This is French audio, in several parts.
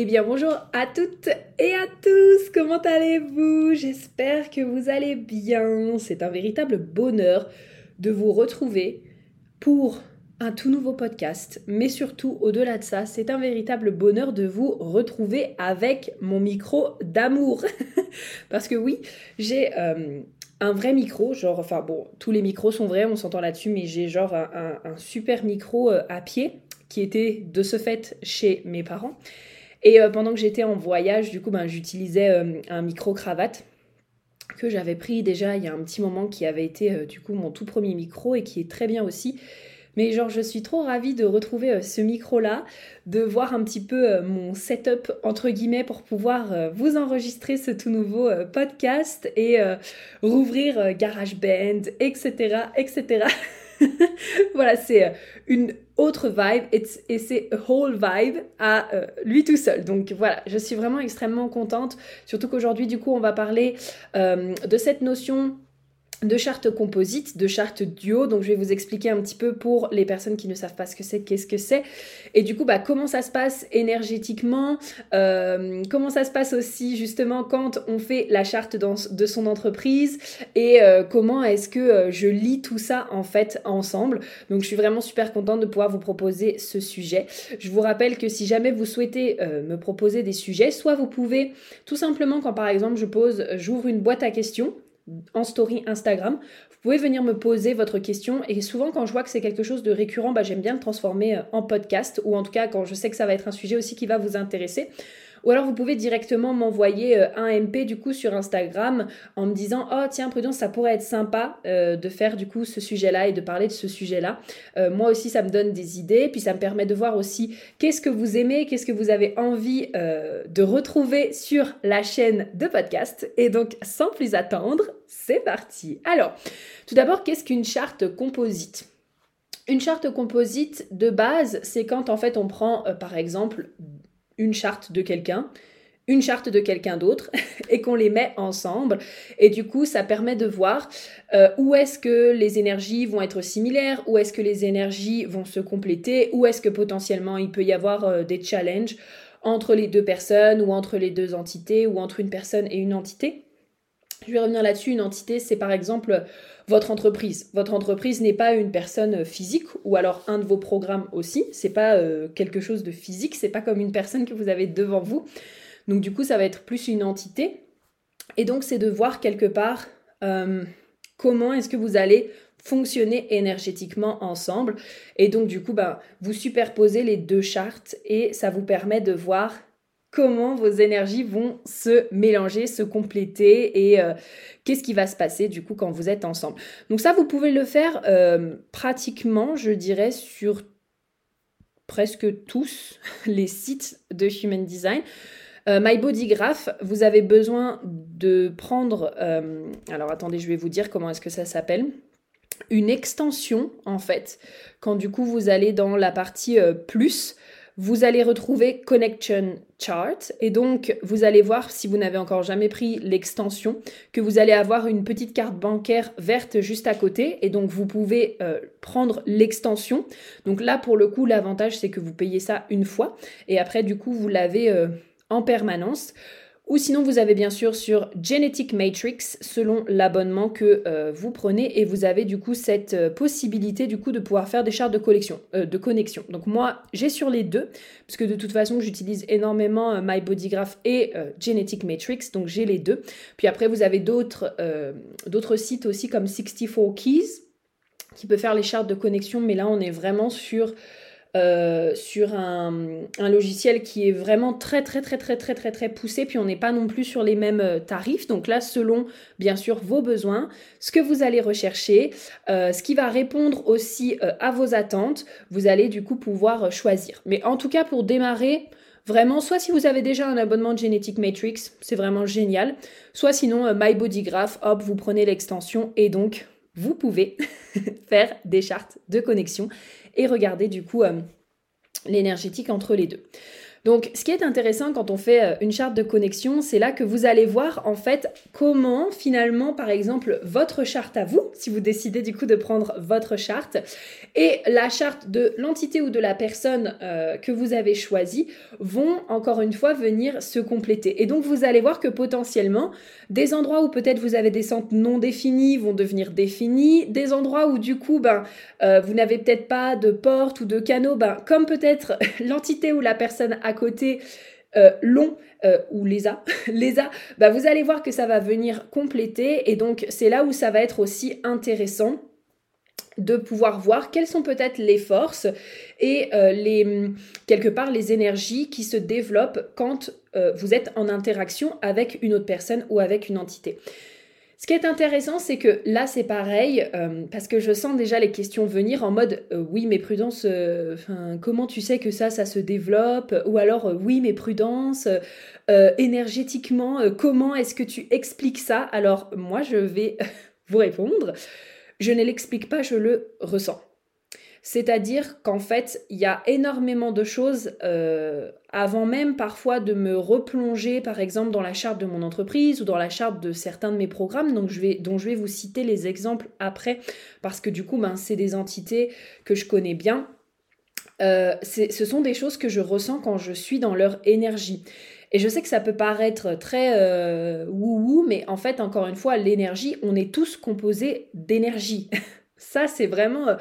Eh bien bonjour à toutes et à tous, comment allez-vous? J'espère que vous allez bien. C'est un véritable bonheur de vous retrouver pour un tout nouveau podcast, mais surtout au-delà de ça, c'est un véritable bonheur de vous retrouver avec mon micro d'amour. Parce que oui, j'ai euh, un vrai micro, genre, enfin bon, tous les micros sont vrais, on s'entend là-dessus, mais j'ai genre un, super micro euh, à pied qui était de ce fait chez mes parents. Et euh, pendant que j'étais en voyage, du coup, ben, j'utilisais un micro cravate que j'avais pris déjà il y a un petit moment qui avait été du coup mon tout premier micro et qui est très bien aussi mais genre, je suis trop ravie de retrouver euh, ce micro-là, de voir un petit peu euh, mon setup, entre guillemets, pour pouvoir euh, vous enregistrer ce tout nouveau podcast et rouvrir GarageBand, etc., etc. voilà, c'est une autre vibe et c'est whole vibe à lui tout seul. Donc voilà, je suis vraiment extrêmement contente, surtout qu'aujourd'hui, du coup, on va parler de cette notion de charte composite, de charte duo. Donc je vais vous expliquer un petit peu pour les personnes qui ne savent pas ce que c'est, qu'est-ce que c'est. Et du coup, bah, comment ça se passe énergétiquement, euh, comment ça se passe aussi justement quand on fait la charte de son entreprise et euh, comment est-ce que euh, je lis tout ça en fait ensemble. Donc je suis vraiment super contente de pouvoir vous proposer ce sujet. Je vous rappelle que si jamais vous souhaitez me proposer des sujets, soit vous pouvez tout simplement quand par exemple je pose, j'ouvre une boîte à questions en story Instagram. Vous pouvez venir me poser votre question et souvent quand je vois que c'est quelque chose de récurrent, bah, j'aime bien le transformer euh, en podcast ou en tout cas quand je sais que ça va être un sujet aussi qui va vous intéresser. Ou alors vous pouvez directement m'envoyer euh, un MP du coup sur Instagram en me disant oh tiens Prudence ça pourrait être sympa euh, de faire du coup ce sujet-là et de parler de ce sujet-là. Euh, moi aussi ça me donne des idées puis ça me permet de voir aussi qu'est-ce que vous aimez, qu'est-ce que vous avez envie de retrouver sur la chaîne de podcast. Et donc sans plus attendre, c'est parti. Alors tout d'abord qu'est-ce qu'une charte composite? Une charte composite de base, c'est quand en fait on prend par exemple une charte de quelqu'un, une charte de quelqu'un d'autre et qu'on les met ensemble. Et du coup, ça permet de voir euh, où est-ce que les énergies vont être similaires, où est-ce que les énergies vont se compléter, où est-ce que potentiellement il peut y avoir euh, des challenges entre les deux personnes ou entre les deux entités ou entre une personne et une entité. Je vais revenir là-dessus. Une entité, c'est par exemple votre entreprise. Votre entreprise n'est pas une personne physique ou alors un de vos programmes aussi. C'est pas euh, quelque chose de physique. C'est pas comme une personne que vous avez devant vous. Donc du coup, ça va être plus une entité. Et donc, c'est de voir quelque part euh, comment est-ce que vous allez fonctionner énergétiquement ensemble. Et donc, du coup, bah, vous superposez les deux chartes et ça vous permet de voir comment vos énergies vont se mélanger, se compléter et euh, qu'est-ce qui va se passer du coup quand vous êtes ensemble. Donc ça, vous pouvez le faire euh, pratiquement, je dirais, sur presque tous les sites de Human Design. Euh, My Body Graph, vous avez besoin de prendre, alors attendez, je vais vous dire comment est-ce que ça s'appelle une extension en fait quand du coup vous allez dans la partie plus vous allez retrouver Connection Chart et donc vous allez voir si vous n'avez encore jamais pris l'extension que vous allez avoir une petite carte bancaire verte juste à côté et donc vous pouvez euh, prendre l'extension. Donc là pour le coup l'avantage c'est que vous payez ça une fois et après du coup vous l'avez euh, en permanence. Ou sinon, vous avez bien sûr sur Genetic Matrix selon l'abonnement que euh, vous prenez et vous avez du coup cette euh, possibilité du coup de pouvoir faire des chartes de euh, connexion. Donc moi, j'ai sur les deux parce que de toute façon, j'utilise énormément My Bodygraph et Genetic Matrix, donc j'ai les deux. Puis après, vous avez d'autres d'autres sites aussi comme 64 Keys qui peut faire les chartes de connexion, mais là, on est vraiment sur euh, sur un, logiciel qui est vraiment très très très très très très très poussé, puis on n'est pas non plus sur les mêmes euh, tarifs. Donc là, selon bien sûr vos besoins, ce que vous allez rechercher, euh, ce qui va répondre aussi à vos attentes, vous allez du coup pouvoir choisir. Mais en tout cas, pour démarrer, Vraiment, soit si vous avez déjà un abonnement de Genetic Matrix, c'est vraiment génial. Soit sinon, My Body Graph, hop, vous prenez l'extension et donc vous pouvez faire des chartes de connexion et regarder du coup euh, l'énergétique entre les deux. Donc, ce qui est intéressant quand on fait euh, une charte de connexion, c'est là que vous allez voir en fait comment finalement, par exemple, votre charte à vous, si vous décidez du coup de prendre votre charte, et la charte de l'entité ou de la personne euh, que vous avez choisie vont encore une fois venir se compléter. Et donc, vous allez voir que potentiellement, des endroits où peut-être vous avez des centres non définis vont devenir définis, des endroits où du coup, ben, euh, vous n'avez peut-être pas de porte ou de canaux, ben, comme peut-être l'entité ou la personne à côté euh, long euh, ou les a, les a, bah vous allez voir que ça va venir compléter et donc c'est là où ça va être aussi intéressant de pouvoir voir quelles sont peut-être les forces et euh, les quelque part les énergies qui se développent quand vous êtes en interaction avec une autre personne ou avec une entité. Ce qui est intéressant, c'est que là, c'est pareil, euh, parce que je sens déjà les questions venir en mode euh, oui, mais prudence, euh, comment tu sais que ça, ça se développe? Ou alors oui, mais prudence, énergétiquement, comment est-ce que tu expliques ça? Alors, moi, je vais vous répondre. Je ne l'explique pas, je le ressens. C'est-à-dire qu'en fait, il y a énormément de choses euh, avant même parfois de me replonger, par exemple, dans la charte de mon entreprise ou dans la charte de certains de mes programmes, dont je vais vous citer les exemples après, parce que du coup, ben, c'est des entités que je connais bien. Euh, ce sont des choses que je ressens quand je suis dans leur énergie. Et je sais que ça peut paraître très euh, wouhou, mais en fait, encore une fois, l'énergie, on est tous composés d'énergie. Ça, c'est vraiment, euh,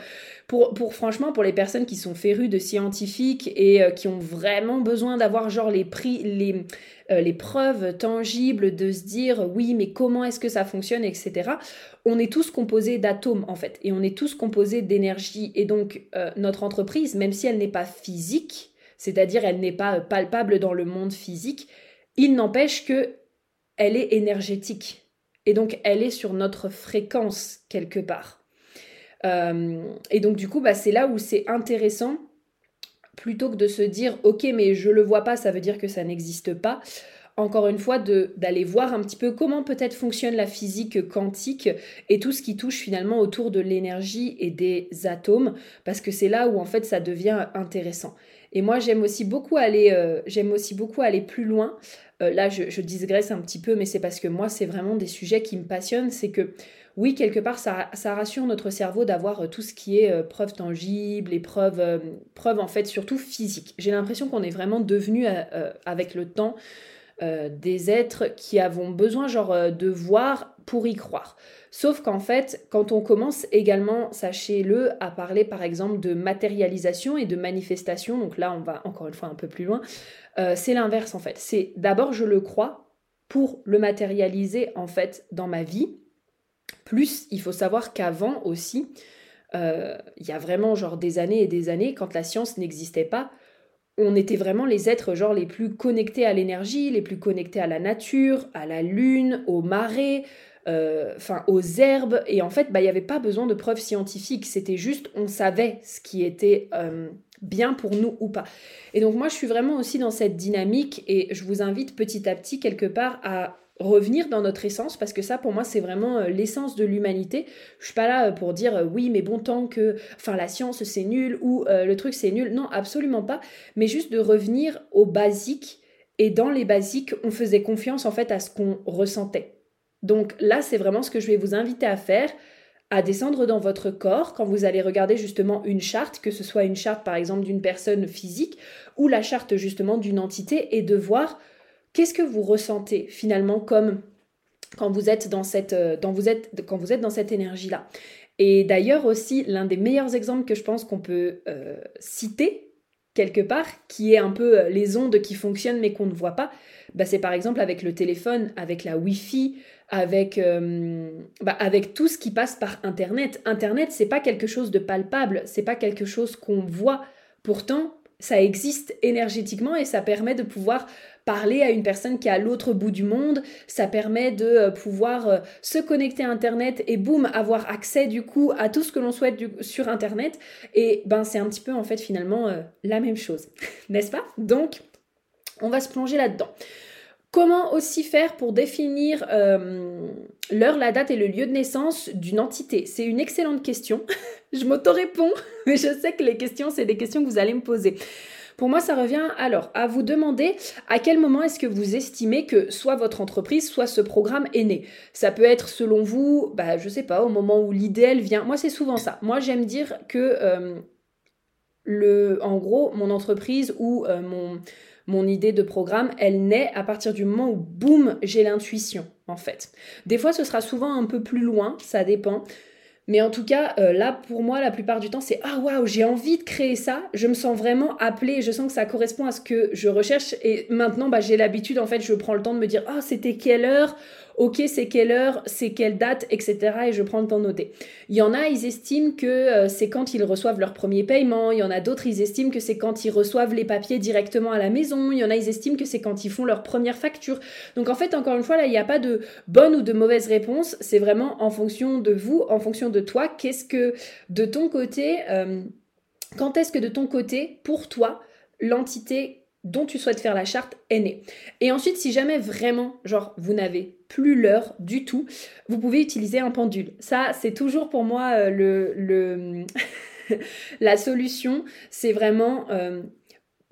pour, pour, franchement, pour les personnes qui sont férues de scientifiques et euh, qui ont vraiment besoin d'avoir genre les prix, les, euh, les preuves tangibles, de se dire oui, mais comment est-ce que ça fonctionne, etc. On est tous composés d'atomes en fait, et on est tous composés d'énergie. Et donc, notre entreprise, même si elle n'est pas physique, c'est-à-dire elle n'est pas palpable dans le monde physique, il n'empêche que elle est énergétique. Et donc, elle est sur notre fréquence quelque part. Euh, et donc du coup, bah, c'est là où c'est intéressant, plutôt que de se dire, ok, mais je le vois pas, ça veut dire que ça n'existe pas encore une fois, d'aller voir un petit peu comment peut-être fonctionne la physique quantique et tout ce qui touche finalement autour de l'énergie et des atomes, parce que c'est là où en fait ça devient intéressant. Et moi j'aime aussi beaucoup aller, euh, j'aime aussi beaucoup aller plus loin. Euh, là je, je un petit peu, mais c'est parce que moi c'est vraiment des sujets qui me passionnent. C'est que oui, quelque part, ça, rassure notre cerveau d'avoir euh, tout ce qui est euh, preuves tangibles et preuves, euh, en fait surtout physiques. J'ai l'impression qu'on est vraiment devenu avec le temps des êtres qui avons besoin genre de voir pour y croire. Sauf qu'en fait, quand on commence également, sachez-le, à parler par exemple de matérialisation et de manifestation, donc là on va encore une fois un peu plus loin, c'est l'inverse en fait. C'est d'abord je le crois pour le matérialiser en fait dans ma vie plus, il faut savoir qu'avant aussi, euh, il y a vraiment genre des années et des années, quand la science n'existait pas, on était vraiment les êtres genre les plus connectés à l'énergie, les plus connectés à la nature, à la lune, aux marées, euh, enfin aux herbes. Et en fait, bah, il n'y avait pas besoin de preuves scientifiques. C'était juste, on savait ce qui était euh, bien pour nous ou pas. Et donc moi, je suis vraiment aussi dans cette dynamique et je vous invite petit à petit quelque part à revenir dans notre essence parce que ça pour moi c'est vraiment euh, l'essence de l'humanité. Je suis pas là euh, pour dire euh, oui mais bon tant que enfin la science c'est nul ou le truc c'est nul. Non, absolument pas, mais juste de revenir aux basiques et dans les basiques, on faisait confiance en fait à ce qu'on ressentait. Donc là, c'est vraiment ce que je vais vous inviter à faire à descendre dans votre corps quand vous allez regarder justement une charte, que ce soit une charte par exemple d'une personne physique ou la charte justement d'une entité et de voir Qu'est-ce que vous ressentez finalement comme quand vous êtes dans cette, euh, énergie-là? Et d'ailleurs aussi, l'un des meilleurs exemples que je pense qu'on peut euh, citer quelque part, qui est un peu euh, les ondes qui fonctionnent mais qu'on ne voit pas, bah c'est par exemple avec le téléphone, avec la Wi-Fi, avec, bah avec tout ce qui passe par Internet. Internet, c'est pas quelque chose de palpable, c'est pas quelque chose qu'on voit, Pourtant, ça existe énergétiquement et ça permet de pouvoir parler à une personne qui est à l'autre bout du monde, ça permet de euh, pouvoir euh, se connecter à Internet et boum, avoir accès du coup à tout ce que l'on souhaite sur Internet. Et ben c'est un petit peu en fait finalement euh, la même chose, n'est-ce pas? Donc, on va se plonger là-dedans. Comment aussi faire pour définir l'heure, la date et le lieu de naissance d'une entité C'est une excellente question. je m'auto-réponds, mais je sais que les questions, c'est des questions que vous allez me poser. Pour moi, ça revient alors à vous demander à quel moment est-ce que vous estimez que soit votre entreprise, soit ce programme est né. Ça peut être selon vous, bah, je sais pas, au moment où l'idéal vient. Moi, c'est souvent ça. Moi, j'aime dire que, euh, le, en gros, mon entreprise ou euh, mon, mon idée de programme, elle naît à partir du moment où, boum, j'ai l'intuition, en fait. Des fois, ce sera souvent un peu plus loin, ça dépend. Mais en tout cas, euh, là, pour moi, la plupart du temps, c'est Ah waouh, j'ai envie de créer ça. Je me sens vraiment appelée. Je sens que ça correspond à ce que je recherche. Et maintenant, bah, j'ai l'habitude, en fait, je prends le temps de me dire Ah, c'était quelle heure? Ok, c'est quelle heure, c'est quelle date, etc. Et je prends le temps de noter. Il y en a, ils estiment que euh, c'est quand ils reçoivent leur premier paiement. Il y en a d'autres, ils estiment que c'est quand ils reçoivent les papiers directement à la maison. Il y en a, ils estiment que c'est quand ils font leur première facture. Donc en fait, encore une fois, là, il n'y a pas de bonne ou de mauvaise réponse. C'est vraiment en fonction de vous, en fonction de toi. Qu'est-ce que de ton côté, euh, quand est-ce que de ton côté, pour toi, l'entité dont tu souhaites faire la charte est née. Et ensuite, si jamais vraiment, genre, vous n'avez plus l'heure du tout, vous pouvez utiliser un pendule. Ça, c'est toujours pour moi euh, le, la solution. C'est vraiment, euh,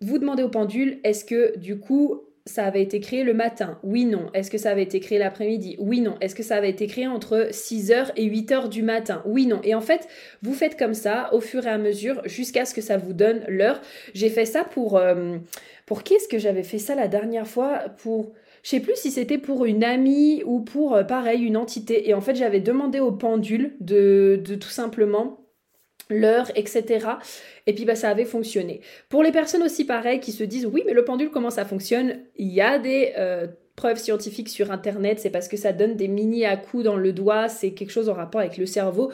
vous demandez au pendule, est-ce que du coup, ça avait été créé le matin Oui, non. Est-ce que ça avait été créé l'après-midi? Oui, non. Est-ce que ça avait été créé entre 6h et 8h du matin? Oui, non. Et en fait, vous faites comme ça au fur et à mesure jusqu'à ce que ça vous donne l'heure. J'ai fait ça pour... Euh, pour qui est-ce que j'avais fait ça la dernière fois? Pour... Je sais plus si c'était pour une amie ou pour, euh, pareil, une entité. Et en fait, j'avais demandé au pendule de, de tout simplement l'heure, etc. Et puis bah, ça avait fonctionné. Pour les personnes aussi pareilles qui se disent oui mais le pendule comment ça fonctionne? Il y a des euh, preuves scientifiques sur internet, c'est parce que ça donne des mini à coups dans le doigt, c'est quelque chose en rapport avec le cerveau.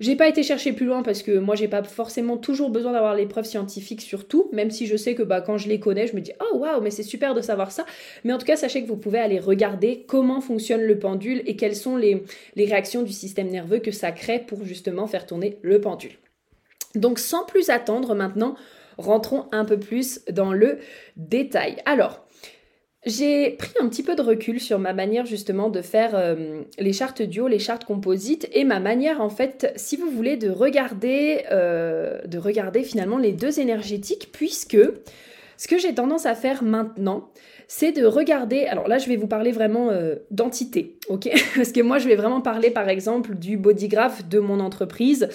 J'ai pas été chercher plus loin parce que moi j'ai pas forcément toujours besoin d'avoir les preuves scientifiques sur tout, même si je sais que bah, quand je les connais, je me dis oh waouh, mais c'est super de savoir ça. Mais en tout cas, sachez que vous pouvez aller regarder comment fonctionne le pendule et quelles sont les, les réactions du système nerveux que ça crée pour justement faire tourner le pendule. Donc sans plus attendre maintenant, rentrons un peu plus dans le détail. Alors, j'ai pris un petit peu de recul sur ma manière justement de faire euh, les chartes duo, les chartes composites et ma manière en fait, si vous voulez, de regarder, euh, de regarder finalement les deux énergétiques puisque ce que j'ai tendance à faire maintenant, c'est de regarder, alors là je vais vous parler vraiment euh, d'entité, ok Parce que moi je vais vraiment parler par exemple du bodygraph de mon entreprise,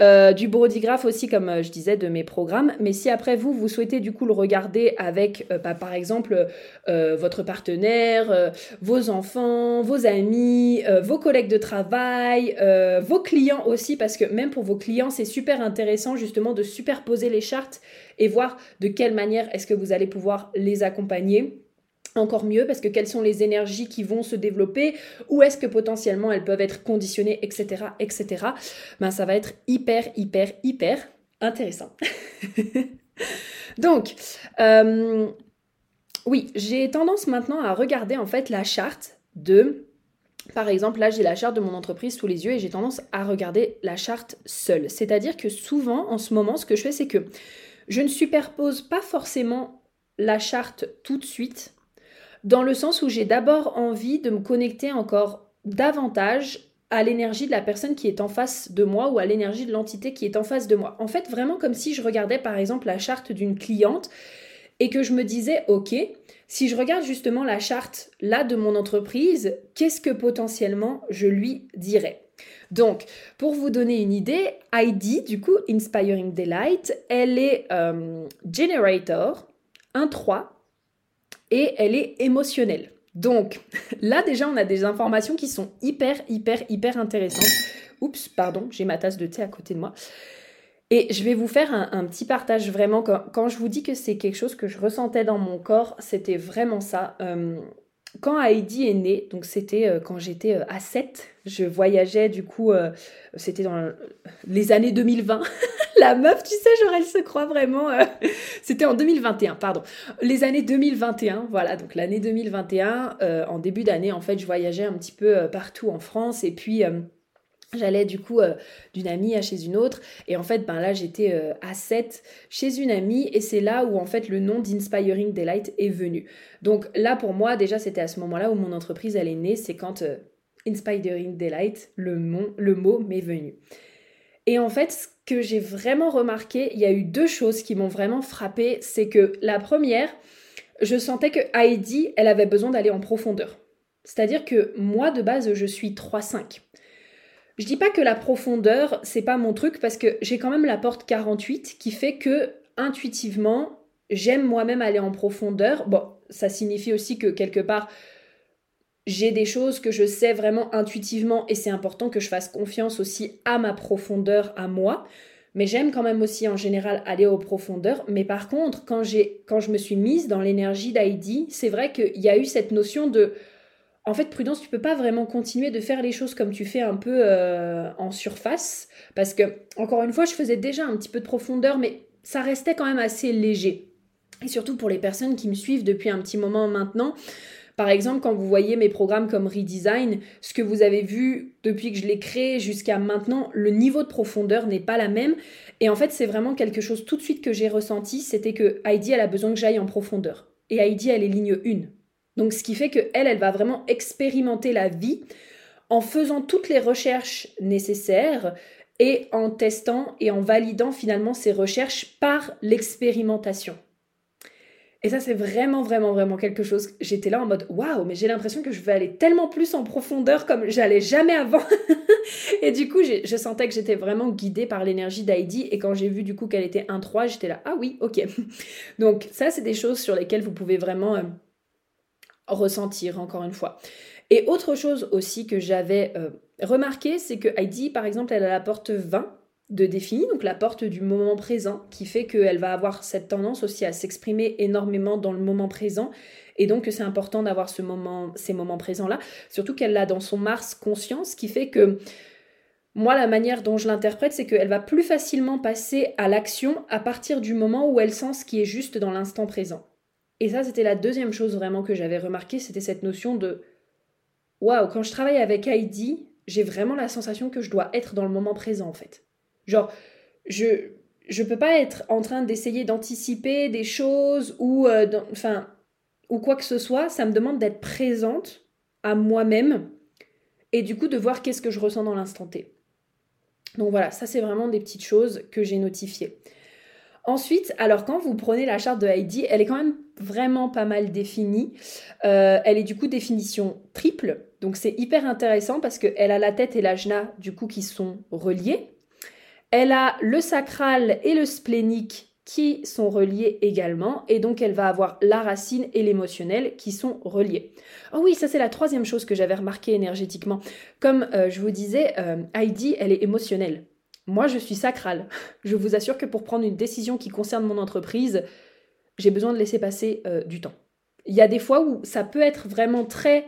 euh, du bodygraph aussi comme euh, je disais de mes programmes, mais si après vous, vous souhaitez du coup le regarder avec bah, par exemple votre partenaire, vos enfants, vos amis, vos collègues de travail, vos clients aussi, parce que même pour vos clients c'est super intéressant justement de superposer les chartes et voir de quelle manière est-ce que vous allez pouvoir les accompagner encore mieux parce que quelles sont les énergies qui vont se développer, où est-ce que potentiellement elles peuvent être conditionnées, etc. etc. Ben, ça va être hyper, hyper, hyper intéressant. Donc, euh, oui, j'ai tendance maintenant à regarder en fait la charte de... Par exemple, là, j'ai la charte de mon entreprise sous les yeux et j'ai tendance à regarder la charte seule. C'est-à-dire que souvent, en ce moment, ce que je fais, c'est que je ne superpose pas forcément la charte tout de suite dans le sens où j'ai d'abord envie de me connecter encore davantage à l'énergie de la personne qui est en face de moi ou à l'énergie de l'entité qui est en face de moi. En fait, vraiment comme si je regardais par exemple la charte d'une cliente et que je me disais, ok, si je regarde justement la charte là de mon entreprise, qu'est-ce que potentiellement je lui dirais? Donc, pour vous donner une idée, ID, du coup, Inspiring Delight, elle est euh, Generator 1-3 et elle est émotionnelle. Donc là déjà on a des informations qui sont hyper hyper hyper intéressantes. Oups, pardon, j'ai ma tasse de thé à côté de moi. Et je vais vous faire un, petit partage vraiment. Quand, je vous dis que c'est quelque chose que je ressentais dans mon corps, c'était vraiment ça. Euh, quand Heidi est née, donc c'était euh, quand j'étais euh, à 7, je voyageais du coup, euh, c'était dans les années 2020. La meuf, tu sais, genre elle se croit vraiment. c'était en 2021, pardon. Les années 2021, voilà, donc l'année 2021, en début d'année, en fait, je voyageais un petit peu partout en France et puis J'allais du coup euh, d'une amie à chez une autre et en fait ben là j'étais euh, à 7 chez une amie et c'est là où en fait le nom d'Inspiring Delight est venu. Donc là pour moi déjà c'était à ce moment-là où mon entreprise elle est née, c'est quand euh, Inspiring Delight, le, le mot m'est venu. Et en fait ce que j'ai vraiment remarqué, il y a eu deux choses qui m'ont vraiment frappé, c'est que la première, je sentais que Heidi elle avait besoin d'aller en profondeur. C'est-à-dire que moi de base je suis 3-5. Je dis pas que la profondeur, c'est pas mon truc parce que j'ai quand même la porte 48 qui fait que intuitivement, j'aime moi-même aller en profondeur. Bon, ça signifie aussi que quelque part, j'ai des choses que je sais vraiment intuitivement et c'est important que je fasse confiance aussi à ma profondeur, à moi. Mais j'aime quand même aussi en général aller aux profondeurs. Mais par contre, quand, quand je me suis mise dans l'énergie d'Heidi, c'est vrai qu'il y a eu cette notion de en fait, prudence, tu peux pas vraiment continuer de faire les choses comme tu fais un peu euh, en surface, parce que, encore une fois, je faisais déjà un petit peu de profondeur, mais ça restait quand même assez léger. Et surtout pour les personnes qui me suivent depuis un petit moment maintenant, par exemple, quand vous voyez mes programmes comme Redesign, ce que vous avez vu depuis que je l'ai créé jusqu'à maintenant, le niveau de profondeur n'est pas la même. Et en fait, c'est vraiment quelque chose tout de suite que j'ai ressenti, c'était que Heidi, elle a besoin que j'aille en profondeur. Et Heidi, elle est ligne 1. Donc ce qui fait qu'elle, elle va vraiment expérimenter la vie en faisant toutes les recherches nécessaires et en testant et en validant finalement ces recherches par l'expérimentation. Et ça, c'est vraiment, vraiment, vraiment quelque chose. J'étais là en mode waouh, mais j'ai l'impression que je vais aller tellement plus en profondeur comme j'allais jamais avant. et du coup, je sentais que j'étais vraiment guidée par l'énergie d'Heidi. Et quand j'ai vu du coup qu'elle était 1-3, j'étais là ah oui, ok. Donc, ça, c'est des choses sur lesquelles vous pouvez vraiment. Ressentir, encore une fois. Et autre chose aussi que j'avais euh, remarqué, c'est que Heidi, par exemple, elle a la porte 20 de défini, donc la porte du moment présent, qui fait qu'elle va avoir cette tendance aussi à s'exprimer énormément dans le moment présent, et donc c'est important d'avoir ce moment, ces moments présents-là, surtout qu'elle l'a dans son Mars conscience, qui fait que moi, la manière dont je l'interprète, c'est qu'elle va plus facilement passer à l'action à partir du moment où elle sent ce qui est juste dans l'instant présent. Et ça, c'était la deuxième chose vraiment que j'avais remarqué, c'était cette notion de waouh, quand je travaille avec Heidi, j'ai vraiment la sensation que je dois être dans le moment présent en fait. Genre, je je peux pas être en train d'essayer d'anticiper des choses ou euh, enfin ou quoi que ce soit, ça me demande d'être présente à moi-même et du coup de voir qu'est-ce que je ressens dans l'instant T. Donc voilà, ça c'est vraiment des petites choses que j'ai notifiées. Ensuite, alors quand vous prenez la charte de Heidi, elle est quand même vraiment pas mal définie. Euh, elle est du coup définition triple, donc c'est hyper intéressant parce qu'elle a la tête et l'ajna du coup qui sont reliés. Elle a le sacral et le splénique qui sont reliés également, et donc elle va avoir la racine et l'émotionnel qui sont reliés. Oh oui, ça c'est la troisième chose que j'avais remarqué énergétiquement. Comme euh, je vous disais, euh, Heidi, elle est émotionnelle. Moi, je suis sacrale. Je vous assure que pour prendre une décision qui concerne mon entreprise, j'ai besoin de laisser passer euh, du temps. Il y a des fois où ça peut être vraiment très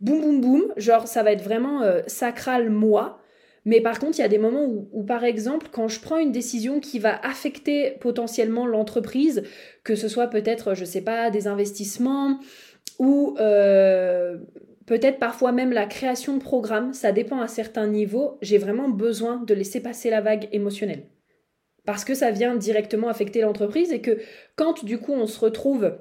boum boum boum, genre ça va être vraiment euh, sacral moi. Mais par contre, il y a des moments où, par exemple, quand je prends une décision qui va affecter potentiellement l'entreprise, que ce soit peut-être, je sais pas, des investissements ou euh, peut-être parfois même la création de programmes, ça dépend à certains niveaux, j'ai vraiment besoin de laisser passer la vague émotionnelle. Parce que ça vient directement affecter l'entreprise et que quand du coup on se retrouve,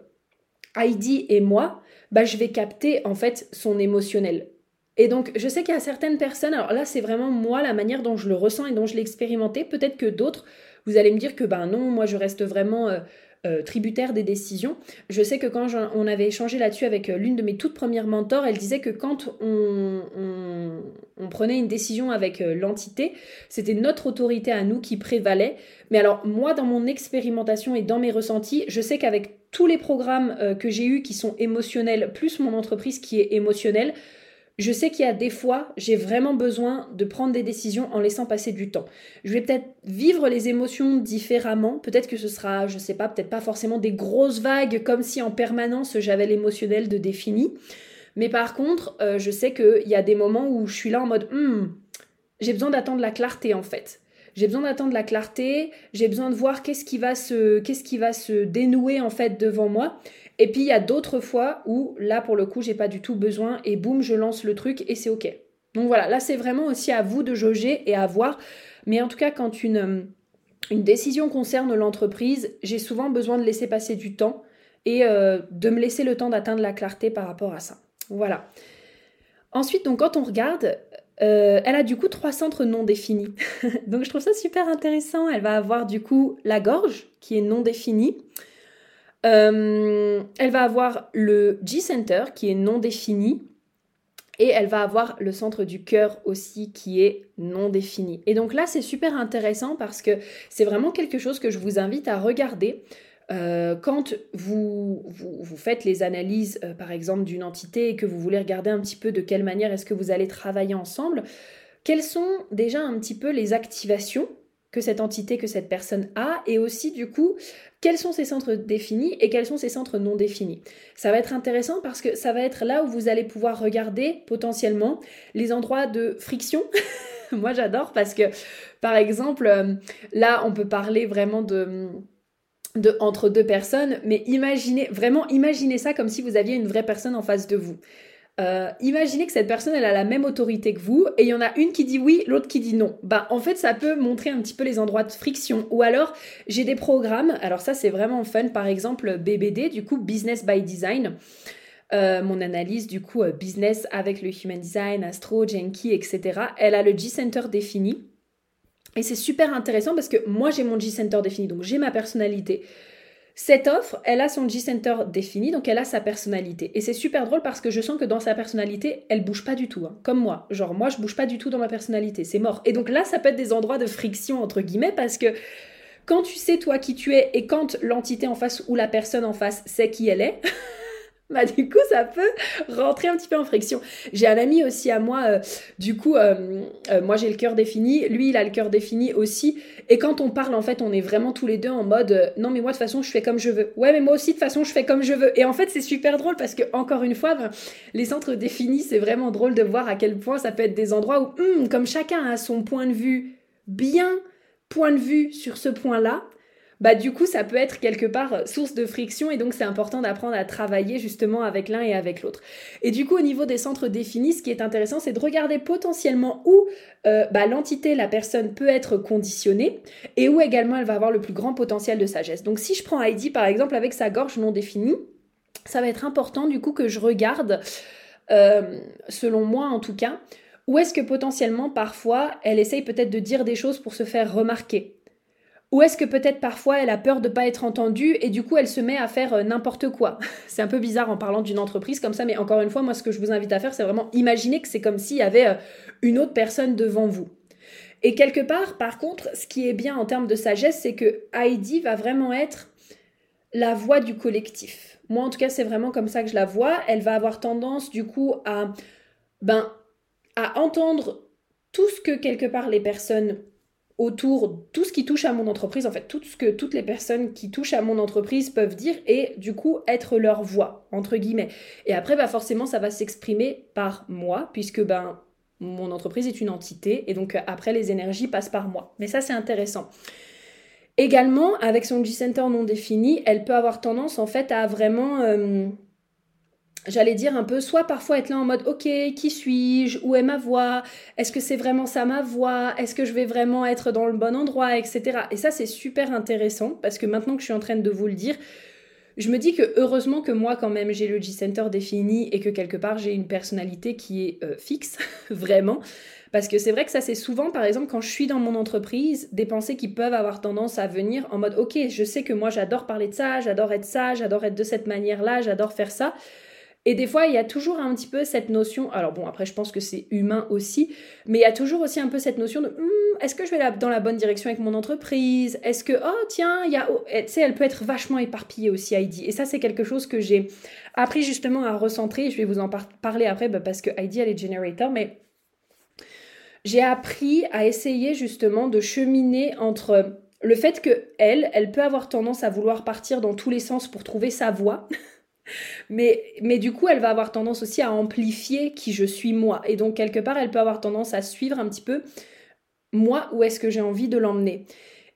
Heidi et moi, bah, je vais capter en fait son émotionnel. Et donc, je sais qu'il y a certaines personnes, alors là, c'est vraiment moi la manière dont je le ressens et dont je l'ai expérimenté. Peut-être que d'autres, vous allez me dire que ben non, moi je reste vraiment euh, euh, tributaire des décisions. Je sais que quand on avait échangé là-dessus avec euh, l'une de mes toutes premières mentors, elle disait que quand on, prenait une décision avec euh, l'entité, c'était notre autorité à nous qui prévalait. Mais alors moi, dans mon expérimentation et dans mes ressentis, je sais qu'avec tous les programmes que j'ai eus qui sont émotionnels, plus mon entreprise qui est émotionnelle, je sais qu'il y a des fois, j'ai vraiment besoin de prendre des décisions en laissant passer du temps. Je vais peut-être vivre les émotions différemment. Peut-être que ce sera, je sais pas, peut-être pas forcément des grosses vagues comme si en permanence j'avais l'émotionnel de défini. Mais par contre, euh, je sais qu'il y a des moments où je suis là en mode, hmm, j'ai besoin d'attendre la clarté en fait. J'ai besoin d'attendre la clarté, j'ai besoin de voir qu'est-ce qui va se qu'est-ce qui va se dénouer en fait devant moi. Et puis il y a d'autres fois où là pour le coup, j'ai pas du tout besoin et boum, je lance le truc et c'est OK. Donc voilà, là c'est vraiment aussi à vous de jauger et à voir. Mais en tout cas, quand une, une décision concerne l'entreprise, j'ai souvent besoin de laisser passer du temps et euh, de me laisser le temps d'atteindre la clarté par rapport à ça. Voilà. Ensuite, donc quand on regarde, euh, elle a du coup trois centres non définis. donc je trouve ça super intéressant. Elle va avoir du coup la gorge qui est non définie. Euh, elle va avoir le G-Center qui est non défini. Et elle va avoir le centre du cœur aussi qui est non défini. Et donc là, c'est super intéressant parce que c'est vraiment quelque chose que je vous invite à regarder. Euh, quand vous, vous, faites les analyses, euh, par exemple, d'une entité et que vous voulez regarder un petit peu de quelle manière est-ce que vous allez travailler ensemble, quelles sont déjà un petit peu les activations que cette entité, que cette personne a, et aussi du coup, quels sont ces centres définis et quels sont ces centres non définis. Ça va être intéressant parce que ça va être là où vous allez pouvoir regarder potentiellement les endroits de friction. Moi j'adore parce que, par exemple, euh, là on peut parler vraiment de... De, entre deux personnes, mais imaginez, vraiment imaginez ça comme si vous aviez une vraie personne en face de vous. Euh, imaginez que cette personne, elle a la même autorité que vous, et il y en a une qui dit oui, l'autre qui dit non. Bah, en fait, ça peut montrer un petit peu les endroits de friction. Ou alors, j'ai des programmes, alors ça, c'est vraiment fun, par exemple, BBD, du coup, Business by Design. Euh, mon analyse du coup euh, business avec le Human Design, Astro, Genki, etc. Elle a le G-Center défini. Et c'est super intéressant parce que moi j'ai mon G-Center défini, donc j'ai ma personnalité. Cette offre, elle a son G-Center défini, donc elle a sa personnalité. Et c'est super drôle parce que je sens que dans sa personnalité, elle bouge pas du tout. Hein. Comme moi. Genre, moi, je bouge pas du tout dans ma personnalité. C'est mort. Et donc là, ça peut être des endroits de friction, entre guillemets, parce que quand tu sais toi qui tu es et quand l'entité en face ou la personne en face sait qui elle est, bah du coup ça peut rentrer un petit peu en friction. J'ai un ami aussi à moi, euh, du coup euh, euh, moi j'ai le cœur défini, lui il a le cœur défini aussi, et quand on parle en fait on est vraiment tous les deux en mode non mais moi de façon je fais comme je veux, ouais mais moi aussi de toute façon je fais comme je veux, et en fait c'est super drôle parce que encore une fois ben, les centres définis c'est vraiment drôle de voir à quel point ça peut être des endroits où hum, comme chacun a son point de vue bien point de vue sur ce point là, bah du coup ça peut être quelque part euh, source de friction et donc c'est important d'apprendre à travailler justement avec l'un et avec l'autre. Et du coup au niveau des centres définis, ce qui est intéressant c'est de regarder potentiellement où euh, bah, l'entité, la personne peut être conditionnée et où également elle va avoir le plus grand potentiel de sagesse. Donc si je prends Heidi par exemple avec sa gorge non définie, ça va être important du coup que je regarde, euh, selon moi en tout cas, où est-ce que potentiellement parfois elle essaye peut-être de dire des choses pour se faire remarquer ou est-ce que peut-être parfois elle a peur de ne pas être entendue et du coup elle se met à faire euh, n'importe quoi? C'est un peu bizarre en parlant d'une entreprise comme ça, mais encore une fois, moi ce que je vous invite à faire, c'est vraiment imaginer que c'est comme s'il y avait euh, une autre personne devant vous. Et quelque part, par contre, ce qui est bien en termes de sagesse, c'est que Heidi va vraiment être la voix du collectif. Moi, en tout cas, c'est vraiment comme ça que je la vois. Elle va avoir tendance, du coup, à, ben, à entendre tout ce que quelque part les personnes autour tout ce qui touche à mon entreprise, en fait, tout ce que toutes les personnes qui touchent à mon entreprise peuvent dire et du coup être leur voix, entre guillemets. Et après, bah forcément, ça va s'exprimer par moi, puisque ben mon entreprise est une entité et donc après les énergies passent par moi. Mais ça, c'est intéressant. Également, avec son G-Center non défini, elle peut avoir tendance en fait à vraiment... Euh, j'allais dire un peu, soit parfois être là en mode, ok, qui suis-je? Où est ma voix? Est-ce que c'est vraiment ça ma voix? Est-ce que je vais vraiment être dans le bon endroit, etc. Et ça, c'est super intéressant parce que maintenant que je suis en train de vous le dire, je me dis que heureusement que moi, quand même, j'ai le G-Center défini et que quelque part, j'ai une personnalité qui est euh, fixe, vraiment. Parce que c'est vrai que ça, c'est souvent, par exemple, quand je suis dans mon entreprise, des pensées qui peuvent avoir tendance à venir en mode, ok, je sais que moi, j'adore parler de ça, j'adore être ça, j'adore être de cette manière-là, j'adore faire ça. Et des fois, il y a toujours un petit peu cette notion, alors bon, après je pense que c'est humain aussi, mais il y a toujours aussi un peu cette notion de, hmm, est-ce que je vais dans la bonne direction avec mon entreprise? Est-ce que, oh tiens, il y a, oh, tu sais, elle peut être vachement éparpillée aussi, Heidi. Et ça, c'est quelque chose que j'ai appris justement à recentrer, je vais vous en parler après, bah, parce que Heidi, elle est generator, mais j'ai appris à essayer justement de cheminer entre le fait que elle, elle peut avoir tendance à vouloir partir dans tous les sens pour trouver sa voie. mais, mais du coup, elle va avoir tendance aussi à amplifier qui je suis moi. Et donc, quelque part, elle peut avoir tendance à suivre un petit peu moi, où est-ce que j'ai envie de l'emmener.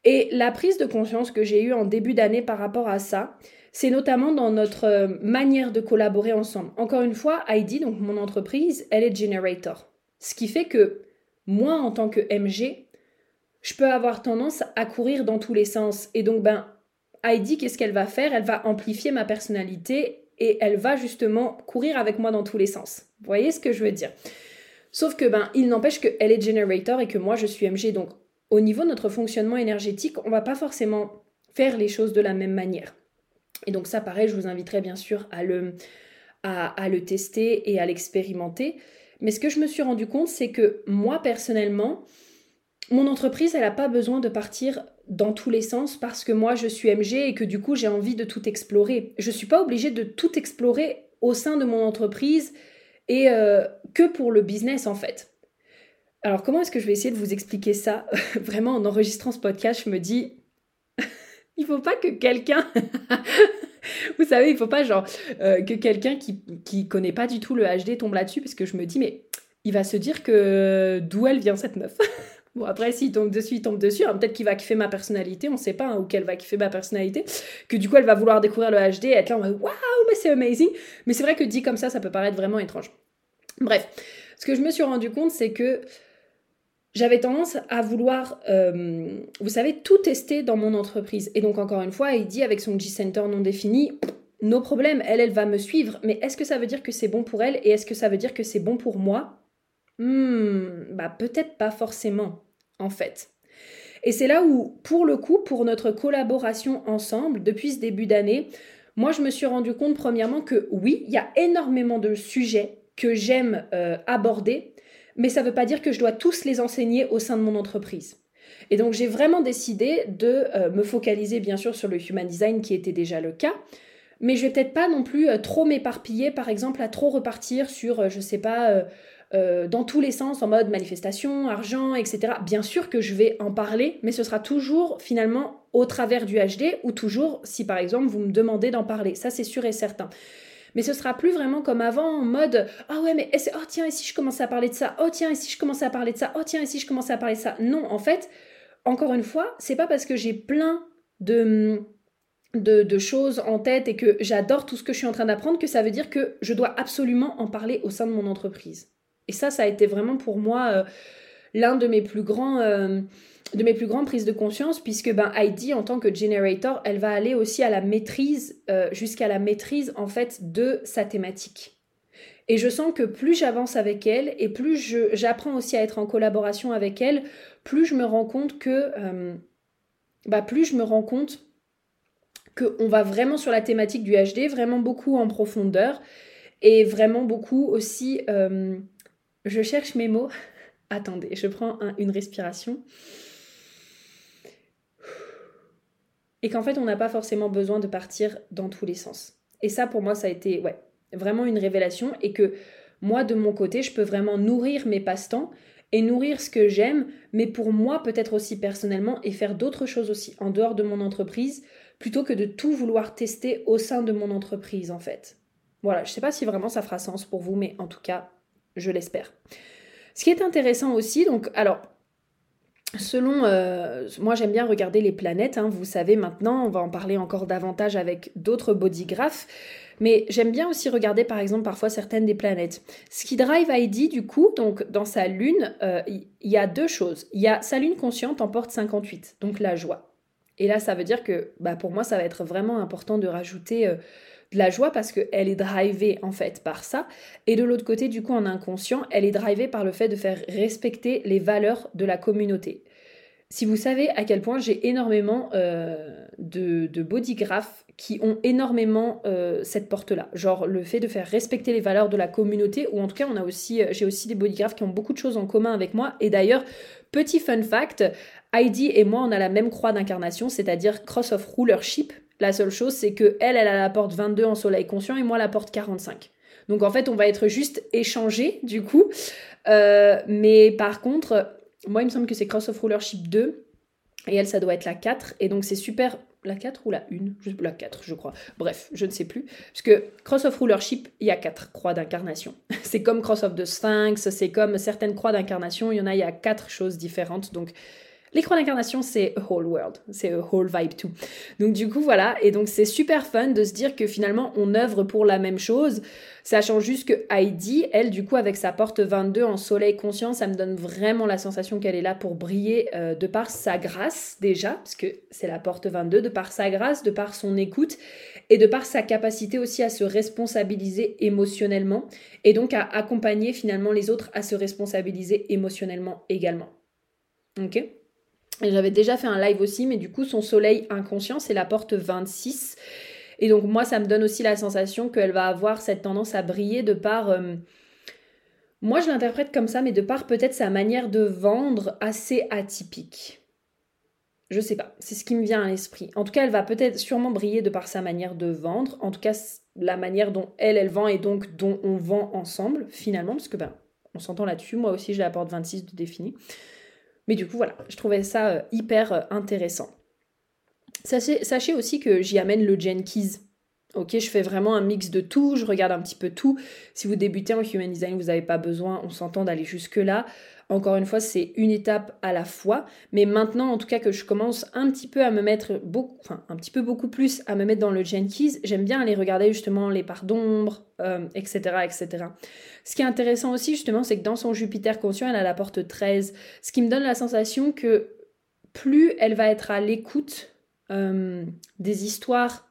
Et la prise de conscience que j'ai eue en début d'année par rapport à ça, c'est notamment dans notre euh, manière de collaborer ensemble. Encore une fois, Heidi, donc mon entreprise, elle est generator. Ce qui fait que moi, en tant que MG, je peux avoir tendance à courir dans tous les sens. Et donc, ben, Heidi, qu'est-ce qu'elle va faire? Elle va amplifier ma personnalité et elle va justement courir avec moi dans tous les sens. Vous voyez ce que je veux dire? Sauf que, ben, il n'empêche qu'elle est generator et que moi, je suis MG. Donc, au niveau de notre fonctionnement énergétique, on va pas forcément faire les choses de la même manière. Et donc ça, pareil, je vous inviterai bien sûr à le, à, le tester et à l'expérimenter. Mais ce que je me suis rendu compte, c'est que moi, personnellement, mon entreprise, elle n'a pas besoin de partir dans tous les sens parce que moi, je suis MG et que du coup, j'ai envie de tout explorer. Je ne suis pas obligée de tout explorer au sein de mon entreprise et euh, que pour le business, en fait. Alors, comment est-ce que je vais essayer de vous expliquer ça? Vraiment, en enregistrant ce podcast, je me dis, il faut pas que quelqu'un vous savez il faut pas genre euh, que quelqu'un qui qui connaît pas du tout le HD tombe là-dessus parce que je me dis mais il va se dire que d'où elle vient cette meuf? Bon après s'il tombe dessus il tombe dessus. Hein, peut-être qu'il va kiffer ma personnalité on sait pas hein, ou qu'elle va kiffer ma personnalité. Que du coup elle va vouloir découvrir le HD et être là en mode waouh mais c'est amazing. Mais c'est vrai que dit comme ça ça peut paraître vraiment étrange. Bref ce que je me suis rendu compte c'est que j'avais tendance à vouloir, euh, vous savez, tout tester dans mon entreprise. Et donc, encore une fois, il dit avec son G-Center non défini, nos problèmes, elle, elle va me suivre. Mais est-ce que ça veut dire que c'est bon pour elle et est-ce que ça veut dire que c'est bon pour moi? Hmm, bah peut-être pas forcément, en fait. Et c'est là où, pour le coup, pour notre collaboration ensemble, depuis ce début d'année, moi, je me suis rendu compte, premièrement, que oui, il y a énormément de sujets que j'aime euh, aborder mais ça ne veut pas dire que je dois tous les enseigner au sein de mon entreprise. Et donc j'ai vraiment décidé de euh, me focaliser bien sûr sur le human design qui était déjà le cas, mais je vais peut-être pas non plus euh, trop m'éparpiller, par exemple, à trop repartir sur, je sais pas, dans tous les sens, en mode manifestation, argent, etc. Bien sûr que je vais en parler, mais ce sera toujours finalement au travers du HD ou toujours si par exemple vous me demandez d'en parler. Ça c'est sûr et certain. Mais ce sera plus vraiment comme avant en mode ah ouais mais oh tiens et si je commençais à parler de ça? Oh tiens et si je commençais à parler de ça? Oh tiens et si je commençais à parler de ça non en fait encore une fois c'est pas parce que j'ai plein de de, choses en tête et que j'adore tout ce que je suis en train d'apprendre que ça veut dire que je dois absolument en parler au sein de mon entreprise et ça ça a été vraiment pour moi euh, l'un de mes plus grands euh, de mes plus grandes prises de conscience, puisque ben, Heidi, en tant que generator, elle va aller aussi à la maîtrise, euh, jusqu'à la maîtrise en fait de sa thématique. Et je sens que plus j'avance avec elle et plus j'apprends aussi à être en collaboration avec elle, plus je me rends compte que, bah, plus je me rends compte qu'on va vraiment sur la thématique du HD, vraiment beaucoup en profondeur et vraiment beaucoup aussi. Je cherche mes mots. Attendez, je prends une respiration. et qu'en fait on n'a pas forcément besoin de partir dans tous les sens. Et ça pour moi ça a été ouais, vraiment une révélation et que moi de mon côté je peux vraiment nourrir mes passe-temps et nourrir ce que j'aime, mais pour moi peut-être aussi personnellement et faire d'autres choses aussi en dehors de mon entreprise plutôt que de tout vouloir tester au sein de mon entreprise en fait. Voilà, je sais pas si vraiment ça fera sens pour vous, mais en tout cas, je l'espère. Ce qui est intéressant aussi, donc alors Selon, euh, moi j'aime bien regarder les planètes, hein, vous savez maintenant, on va en parler encore davantage avec d'autres bodygraphes, mais j'aime bien aussi regarder par exemple parfois certaines des planètes. Ce drive Heidi du coup, donc dans sa lune, euh, il y, a deux choses. Il y a sa lune consciente en porte 58, donc la joie. Et là ça veut dire que bah, pour moi ça va être vraiment important de rajouter... Euh, de la joie parce qu'elle est drivée en fait par ça. Et de l'autre côté, du coup, en inconscient, elle est drivée par le fait de faire respecter les valeurs de la communauté. Si vous savez à quel point j'ai énormément euh, de, de bodygraphes qui ont énormément euh, cette porte-là, genre le fait de faire respecter les valeurs de la communauté, ou en tout cas, on a aussi, euh, j'ai aussi des bodygraphes qui ont beaucoup de choses en commun avec moi. Et d'ailleurs, petit fun fact, Heidi et moi, on a la même croix d'incarnation, c'est-à-dire cross of rulership, la seule chose, c'est que elle, a la porte 22 en soleil conscient et moi la porte 45. Donc en fait, on va être juste échangés du coup. Euh, mais par contre, moi, il me semble que c'est Cross of Rulership 2. Et elle, ça doit être la 4. Et donc c'est super la 4 ou la 1 La 4, je crois. Bref, je ne sais plus. Parce que Cross of Rulership, il y a 4 croix d'incarnation. c'est comme Cross of the Sphinx, c'est comme certaines croix d'incarnation. Il y en a, il y a 4 choses différentes. Donc, les croix d'incarnation, c'est whole world, c'est whole vibe too. Donc du coup, voilà, et donc c'est super fun de se dire que finalement, on œuvre pour la même chose, sachant juste que Heidi, elle, du coup, avec sa porte 22 en soleil conscient, ça me donne vraiment la sensation qu'elle est là pour briller euh, de par sa grâce, déjà, parce que c'est la porte 22, de par sa grâce, de par son écoute, et de par sa capacité aussi à se responsabiliser émotionnellement, et donc à accompagner finalement les autres à se responsabiliser émotionnellement également. Ok? J'avais déjà fait un live aussi, mais du coup, son soleil inconscient, c'est la porte 26. Et donc, moi, ça me donne aussi la sensation qu'elle va avoir cette tendance à briller de par. Euh, moi, je l'interprète comme ça, mais de par peut-être sa manière de vendre assez atypique. Je sais pas, c'est ce qui me vient à l'esprit. En tout cas, elle va peut-être sûrement briller de par sa manière de vendre. En tout cas, la manière dont elle, elle vend et donc dont on vend ensemble, finalement, parce que ben, on s'entend là-dessus. Moi aussi, j'ai la porte 26 de défini. Mais du coup, voilà, je trouvais ça euh, hyper euh, intéressant. Sachez, aussi que j'y amène le Jenkins. Ok, je fais vraiment un mix de tout, je regarde un petit peu tout. Si vous débutez en human design, vous n'avez pas besoin, on s'entend d'aller jusque-là. Encore une fois, c'est une étape à la fois. Mais maintenant, en tout cas, que je commence un petit peu à me mettre beaucoup, enfin, un petit peu beaucoup plus à me mettre dans le Jenkins, j'aime bien aller regarder justement les parts d'ombre, etc., euh, etc. Ce qui est intéressant aussi, justement, c'est que dans son Jupiter conscient, elle a la porte 13. Ce qui me donne la sensation que plus elle va être à l'écoute euh, des histoires,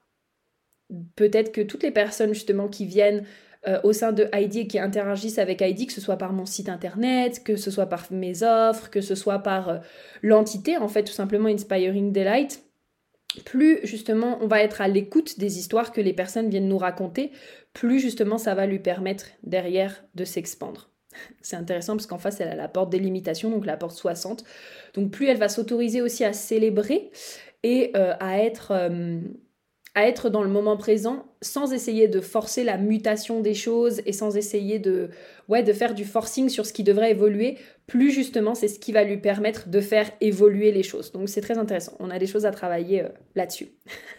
peut-être que toutes les personnes, justement, qui viennent euh, au sein de Heidi et qui interagissent avec Heidi, que ce soit par mon site internet, que ce soit par mes offres, que ce soit par euh, l'entité, en fait, tout simplement Inspiring Delight, plus justement on va être à l'écoute des histoires que les personnes viennent nous raconter, plus justement ça va lui permettre derrière de s'expandre. C'est intéressant parce qu'en face, elle a la porte des limitations, donc la porte 60. Donc plus elle va s'autoriser aussi à célébrer et euh, à être à être dans le moment présent sans essayer de forcer la mutation des choses et sans essayer de, ouais, de faire du forcing sur ce qui devrait évoluer. Plus justement, c'est ce qui va lui permettre de faire évoluer les choses. Donc c'est très intéressant. On a des choses à travailler euh, là-dessus.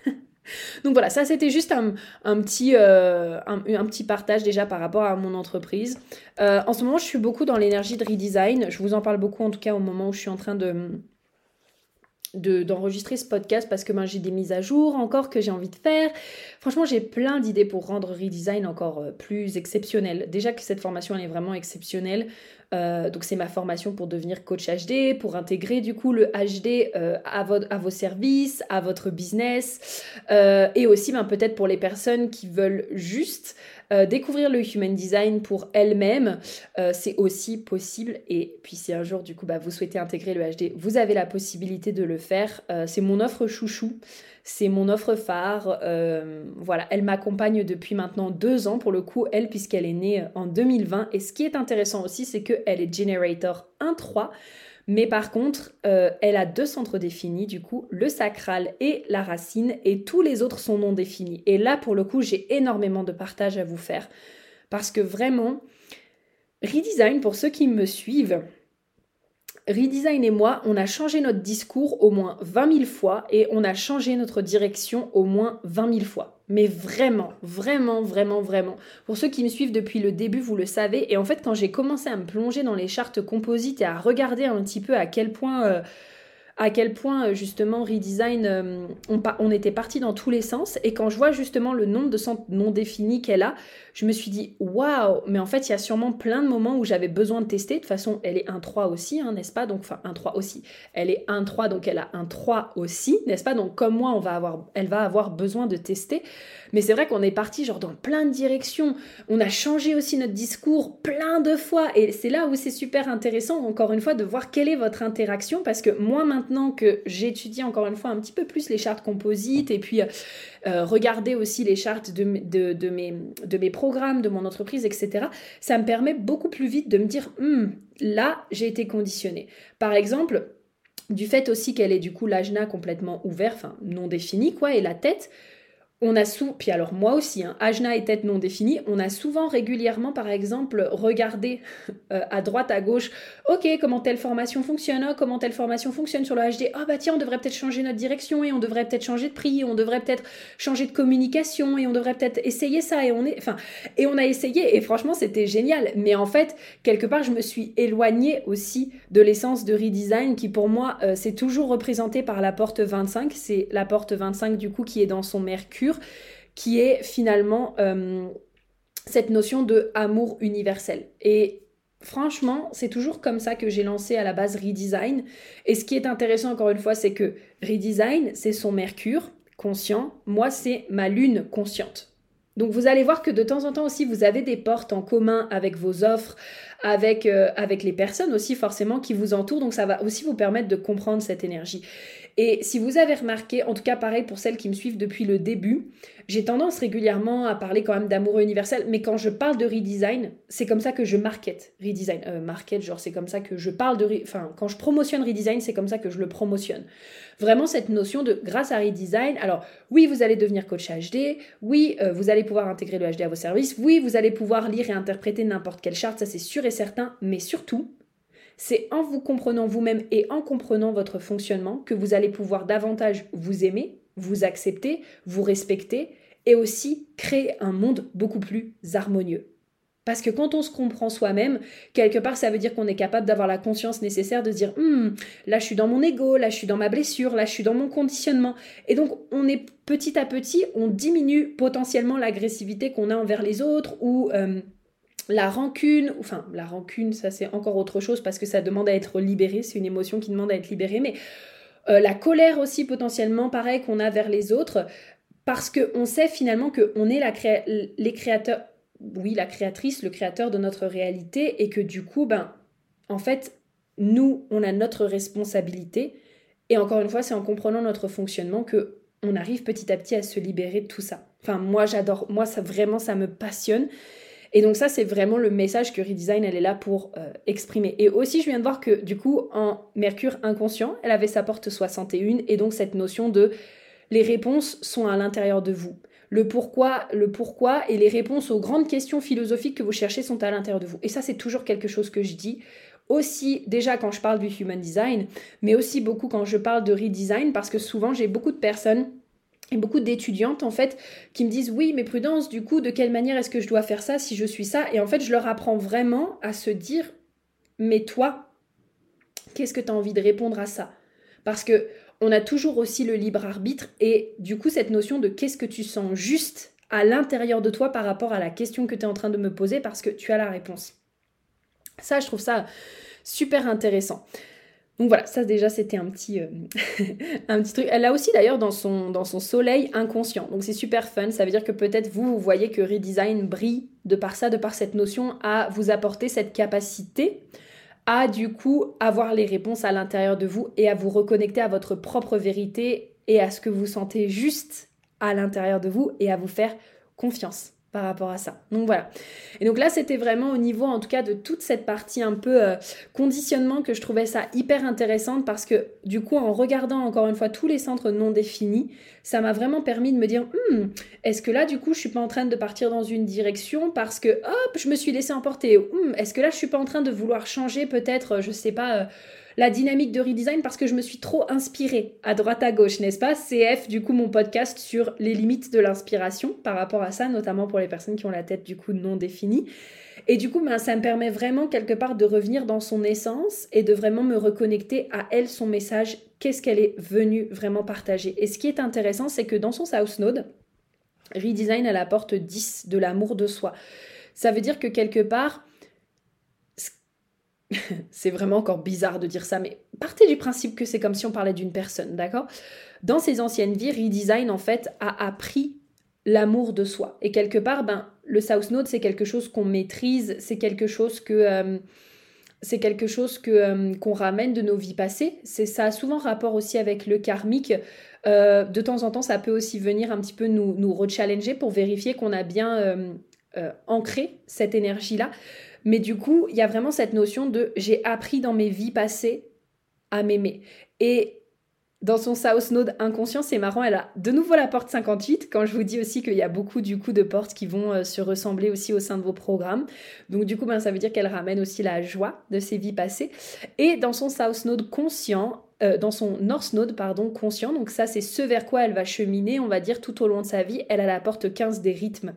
Donc voilà, ça c'était juste un, petit, euh, un, petit partage déjà par rapport à mon entreprise. Euh, en ce moment, je suis beaucoup dans l'énergie de redesign. Je vous en parle beaucoup en tout cas au moment où je suis en train de, d'enregistrer ce podcast parce que ben, j'ai des mises à jour encore que j'ai envie de faire. Franchement, j'ai plein d'idées pour rendre Redesign encore euh, plus exceptionnel. Déjà que cette formation, elle est vraiment exceptionnelle. Euh, donc c'est ma formation pour devenir coach HD, pour intégrer du coup le HD euh, à, à, vos services, à votre business, et aussi ben, peut-être pour les personnes qui veulent juste euh, découvrir le human design pour elle-même, euh, c'est aussi possible. Et puis si un jour, du coup, bah, vous souhaitez intégrer le HD, vous avez la possibilité de le faire. Euh, c'est mon offre chouchou. C'est mon offre phare. voilà, elle m'accompagne depuis maintenant deux ans pour le coup, elle, puisqu'elle est née en 2020. Et ce qui est intéressant aussi, c'est qu'elle est Generator 1.3. Mais par contre, euh, elle a deux centres définis, du coup, le sacral et la racine, et tous les autres sont non définis. Et là, pour le coup, j'ai énormément de partage à vous faire. Parce que vraiment, Redesign, pour ceux qui me suivent, Redesign et moi, on a changé notre discours au moins 20 000 fois et on a changé notre direction au moins 20 000 fois. Mais vraiment, vraiment, vraiment, vraiment. Pour ceux qui me suivent depuis le début, vous le savez. Et en fait, quand j'ai commencé à me plonger dans les chartes composites et à regarder un petit peu à quel point... Euh, à quel point euh, justement redesign, euh, on, était parti dans tous les sens. Et quand je vois justement le nombre de centres non définis qu'elle a, je me suis dit waouh, mais en fait il y a sûrement plein de moments où j'avais besoin de tester. De toute façon, elle est 1-3 aussi, hein, n'est-ce pas? Donc enfin 1-3 aussi. Elle est 1-3, donc elle a un 3 aussi, n'est-ce pas? Donc comme moi, on va avoir, elle va avoir besoin de tester. Mais c'est vrai qu'on est parti genre dans plein de directions. On a changé aussi notre discours plein de fois. Et c'est là où c'est super intéressant, encore une fois, de voir quelle est votre interaction. Parce que moi, maintenant que j'étudie encore une fois un petit peu plus les chartes composites et puis euh, regarder aussi les chartes de, mes, programmes, de mon entreprise, etc., ça me permet beaucoup plus vite de me dire, hmm, là, j'ai été conditionnée. Par exemple, du fait aussi qu'elle est du coup l'ajna complètement ouvert, enfin non défini, quoi, et la tête, on a puis alors moi aussi, hein, Ajna et tête non définie, on a souvent régulièrement, par exemple, regardé euh, à droite, à gauche, ok, comment telle formation fonctionne, oh, comment telle formation fonctionne sur le HD, ah oh, bah tiens, on devrait peut-être changer notre direction et on devrait peut-être changer de prix, on devrait peut-être changer de communication et on devrait peut-être essayer ça et on est, enfin, et on a essayé et franchement c'était génial. Mais en fait, quelque part, je me suis éloignée aussi de l'essence de redesign qui pour moi, euh, c'est toujours représenté par la porte 25, c'est la porte 25 du coup qui est dans son mercure qui est finalement euh, cette notion de amour universel. Et franchement, c'est toujours comme ça que j'ai lancé à la base Redesign. Et ce qui est intéressant encore une fois, c'est que Redesign, c'est son Mercure conscient, moi c'est ma lune consciente. Donc vous allez voir que de temps en temps aussi, vous avez des portes en commun avec vos offres, avec, euh, avec les personnes aussi forcément qui vous entourent. Donc ça va aussi vous permettre de comprendre cette énergie. Et si vous avez remarqué, en tout cas pareil pour celles qui me suivent depuis le début, j'ai tendance régulièrement à parler quand même d'amoureux universel, mais quand je parle de redesign, c'est comme ça que je market redesign. Euh, market, genre c'est comme ça que je parle de... Enfin, quand je promotionne redesign, c'est comme ça que je le promotionne. Vraiment cette notion de grâce à redesign, alors oui, vous allez devenir coach HD, oui, euh, vous allez pouvoir intégrer le HD à vos services, oui, vous allez pouvoir lire et interpréter n'importe quelle charte, ça c'est sûr et certain, mais surtout, c'est en vous comprenant vous-même et en comprenant votre fonctionnement que vous allez pouvoir davantage vous aimer, vous accepter, vous respecter et aussi créer un monde beaucoup plus harmonieux. Parce que quand on se comprend soi-même, quelque part, ça veut dire qu'on est capable d'avoir la conscience nécessaire de dire hum, là, je suis dans mon ego, là, je suis dans ma blessure, là, je suis dans mon conditionnement. Et donc, on est petit à petit, on diminue potentiellement l'agressivité qu'on a envers les autres ou euh, la rancune, enfin la rancune, ça c'est encore autre chose parce que ça demande à être libéré, c'est une émotion qui demande à être libérée, mais euh, la colère aussi potentiellement, pareil qu'on a vers les autres, parce qu'on sait finalement qu'on est la les créateurs, oui, la créatrice, le créateur de notre réalité, et que du coup, ben, en fait, nous, on a notre responsabilité, et encore une fois, c'est en comprenant notre fonctionnement que on arrive petit à petit à se libérer de tout ça. Enfin, moi, j'adore, moi, ça vraiment, ça me passionne. Et donc ça, c'est vraiment le message que Redesign, elle est là pour euh, exprimer. Et aussi, je viens de voir que du coup, en Mercure inconscient, elle avait sa porte 61, et donc cette notion de les réponses sont à l'intérieur de vous. Le pourquoi, le pourquoi et les réponses aux grandes questions philosophiques que vous cherchez sont à l'intérieur de vous. Et ça, c'est toujours quelque chose que je dis aussi déjà quand je parle du human design, mais aussi beaucoup quand je parle de redesign, parce que souvent j'ai beaucoup de personnes et beaucoup d'étudiantes en fait qui me disent oui mais prudence du coup de quelle manière est-ce que je dois faire ça si je suis ça? Et en fait je leur apprends vraiment à se dire mais toi qu'est-ce que tu as envie de répondre à ça? Parce que on a toujours aussi le libre arbitre et du coup cette notion de qu'est-ce que tu sens juste à l'intérieur de toi par rapport à la question que tu es en train de me poser parce que tu as la réponse. Ça je trouve ça super intéressant. Donc voilà, ça déjà c'était un petit, euh, un petit truc. Elle l'a aussi d'ailleurs dans son, dans son soleil inconscient. Donc c'est super fun. Ça veut dire que peut-être vous, vous voyez que Redesign brille de par ça, de par cette notion à vous apporter cette capacité à du coup avoir les réponses à l'intérieur de vous et à vous reconnecter à votre propre vérité et à ce que vous sentez juste à l'intérieur de vous et à vous faire confiance par rapport à ça. Donc voilà. Et donc là, c'était vraiment au niveau, en tout cas, de toute cette partie un peu euh, conditionnement que je trouvais ça hyper intéressante parce que du coup, en regardant encore une fois tous les centres non définis, ça m'a vraiment permis de me dire, hmm, est-ce que là, du coup, je suis pas en train de partir dans une direction parce que, hop, je me suis laissé emporter. Hmm, est-ce que là, je suis pas en train de vouloir changer peut-être, je sais pas. Euh, la dynamique de redesign parce que je me suis trop inspirée à droite à gauche, n'est-ce pas? CF, du coup, mon podcast sur les limites de l'inspiration par rapport à ça, notamment pour les personnes qui ont la tête du coup non définie. Et du coup, ben, ça me permet vraiment quelque part de revenir dans son essence et de vraiment me reconnecter à elle, son message, qu'est-ce qu'elle est venue vraiment partager. Et ce qui est intéressant, c'est que dans son South Node, Redesign, elle apporte 10 de l'amour de soi. Ça veut dire que quelque part, c'est vraiment encore bizarre de dire ça, mais partez du principe que c'est comme si on parlait d'une personne, d'accord? Dans ses anciennes vies, Redesign, en fait, a appris l'amour de soi. Et quelque part, ben, le South Node, c'est quelque chose qu'on maîtrise, c'est quelque chose que... Euh, c'est quelque chose que euh, qu'on ramène de nos vies passées. C'est ça a souvent rapport aussi avec le karmique. Euh, de temps en temps, ça peut aussi venir un petit peu nous, nous rechallenger pour vérifier qu'on a bien ancré cette énergie-là. Mais du coup, il y a vraiment cette notion de j'ai appris dans mes vies passées à m'aimer. Et dans son South Node inconscient, c'est marrant, elle a de nouveau la porte 58, quand je vous dis aussi qu'il y a beaucoup du coup de portes qui vont euh, se ressembler aussi au sein de vos programmes. Donc du coup, ben, ça veut dire qu'elle ramène aussi la joie de ses vies passées. Et dans son South Node conscient, euh, dans son North Node, pardon, conscient, donc ça c'est ce vers quoi elle va cheminer, on va dire, tout au long de sa vie, elle a la porte 15 des rythmes.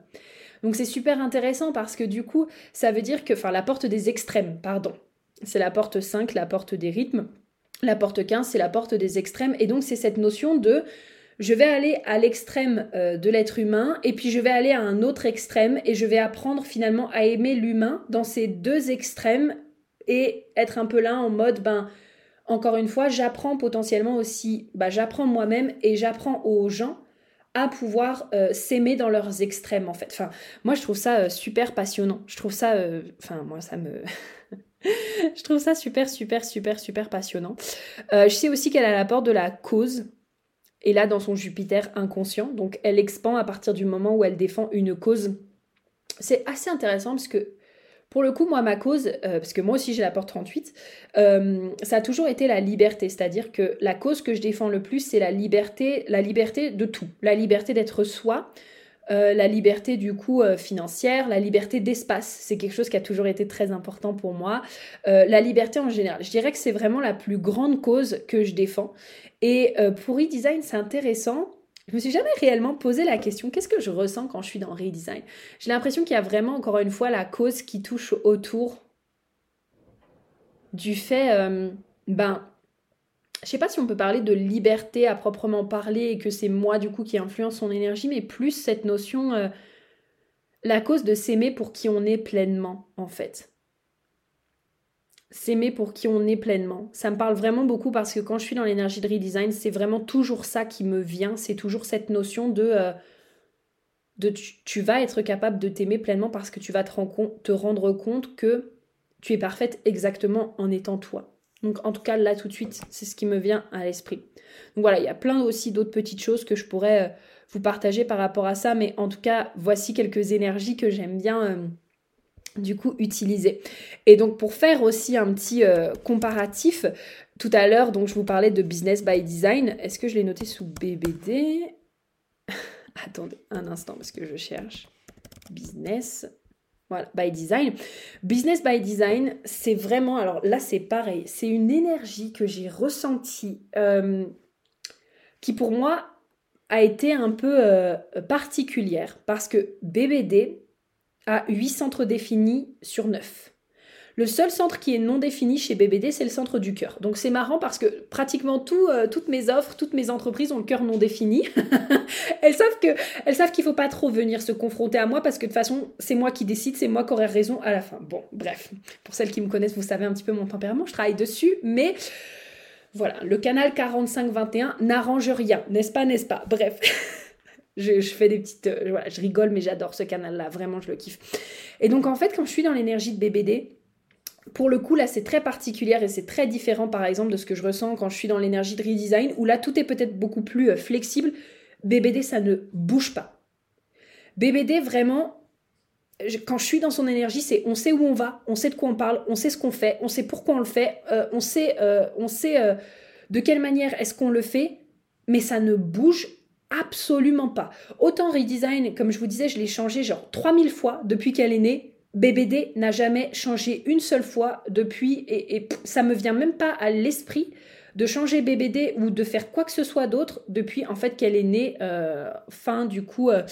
Donc c'est super intéressant parce que du coup, ça veut dire que, enfin la porte des extrêmes, pardon. C'est la porte 5, la porte des rythmes. La porte 15, c'est la porte des extrêmes. Et donc, c'est cette notion de je vais aller à l'extrême euh, de l'être humain et puis je vais aller à un autre extrême et je vais apprendre finalement à aimer l'humain dans ces deux extrêmes et être un peu là en mode, ben, encore une fois, j'apprends potentiellement aussi, ben, j'apprends moi-même et j'apprends aux gens à pouvoir euh, s'aimer dans leurs extrêmes en fait. Enfin, moi je trouve ça euh, super passionnant. Je trouve ça, enfin moi ça me, je trouve ça super, super, super, super passionnant. Euh, je sais aussi qu'elle a la porte de la cause. Et là, dans son Jupiter inconscient, donc elle expand à partir du moment où elle défend une cause. C'est assez intéressant parce que, pour le coup, moi, ma cause, euh, parce que moi aussi j'ai la porte 38, euh, ça a toujours été la liberté. C'est-à-dire que la cause que je défends le plus, c'est la liberté, la liberté de tout. La liberté d'être soi, euh, la liberté du coup financière, la liberté d'espace, c'est quelque chose qui a toujours été très important pour moi. La liberté en général, je dirais que c'est vraiment la plus grande cause que je défends. Et pour redesign, c'est intéressant. Je me suis jamais réellement posé la question qu'est-ce que je ressens quand je suis dans redesign? J'ai l'impression qu'il y a vraiment encore une fois la cause qui touche autour du fait ben je sais pas si on peut parler de liberté à proprement parler et que c'est moi du coup qui influence son énergie, mais plus cette notion, euh, la cause de s'aimer pour qui on est pleinement en fait. S'aimer pour qui on est pleinement. Ça me parle vraiment beaucoup parce que quand je suis dans l'énergie de redesign, c'est vraiment toujours ça qui me vient, c'est toujours cette notion de, euh, de tu, vas être capable de t'aimer pleinement parce que tu vas te rendre compte que tu es parfaite exactement en étant toi. Donc en tout cas là tout de suite, c'est ce qui me vient à l'esprit. Donc voilà, il y a plein aussi d'autres petites choses que je pourrais euh, vous partager par rapport à ça, mais en tout cas, voici quelques énergies que j'aime bien euh, du coup utiliser. Et donc pour faire aussi un petit euh, comparatif, tout à l'heure, donc je vous parlais de business by design. Est-ce que je l'ai noté sous BBD Attendez un instant parce que je cherche. Business voilà, by design. Business by design, c'est vraiment, alors là c'est pareil, c'est une énergie que j'ai ressentie euh, qui pour moi a été un peu euh, particulière parce que BBD a 8 centres définis sur 9. Le seul centre qui est non défini chez BBD, c'est le centre du cœur. Donc c'est marrant parce que pratiquement euh, toutes mes offres, toutes mes entreprises ont le cœur non défini. elles savent que, elles savent qu'il faut pas trop venir se confronter à moi parce que de toute façon, c'est moi qui décide, c'est moi qui aurai raison à la fin. Bon, bref. Pour celles qui me connaissent, vous savez un petit peu mon tempérament, je travaille dessus, mais voilà, le canal 4521 n'arrange rien, n'est-ce pas, n'est-ce pas? Bref. Je, fais des petites. Euh, je rigole, mais j'adore ce canal-là, vraiment, je le kiffe. Et donc, en fait, quand je suis dans l'énergie de BBD, pour le coup, là, c'est très particulier et c'est très différent, par exemple, de ce que je ressens quand je suis dans l'énergie de redesign, où là, tout est peut-être beaucoup plus euh, flexible. BBD, ça ne bouge pas. BBD, vraiment, quand je suis dans son énergie, c'est on sait où on va, on sait de quoi on parle, on sait ce qu'on fait, on sait pourquoi on le fait, euh, on sait, on sait de quelle manière est-ce qu'on le fait, mais ça ne bouge absolument pas. Autant redesign, comme je vous disais, je l'ai changé genre 3000 fois depuis qu'elle est née, BBD n'a jamais changé une seule fois depuis et, et ça me vient même pas à l'esprit de changer BBD ou de faire quoi que ce soit d'autre depuis en fait qu'elle est née euh, fin du coup euh,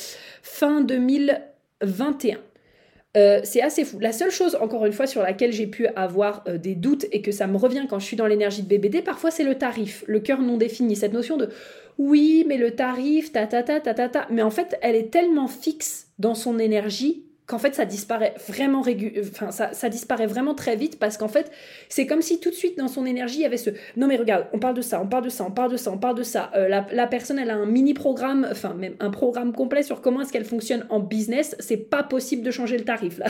fin 2021. Euh, c'est assez fou. La seule chose, encore une fois, sur laquelle j'ai pu avoir des doutes et que ça me revient quand je suis dans l'énergie de BBD, parfois c'est le tarif, le cœur non défini, cette notion de oui, mais le tarif, ta ta ta ta ta ta. Mais en fait, elle est tellement fixe dans son énergie qu'en fait ça disparaît vraiment enfin ça, ça, disparaît vraiment très vite parce qu'en fait c'est comme si tout de suite dans son énergie il y avait ce non mais regarde on parle de ça on parle de ça on parle de ça on parle de ça. Euh, la, la, personne elle a un mini programme enfin même un programme complet sur comment est-ce qu'elle fonctionne en business. C'est pas possible de changer le tarif là.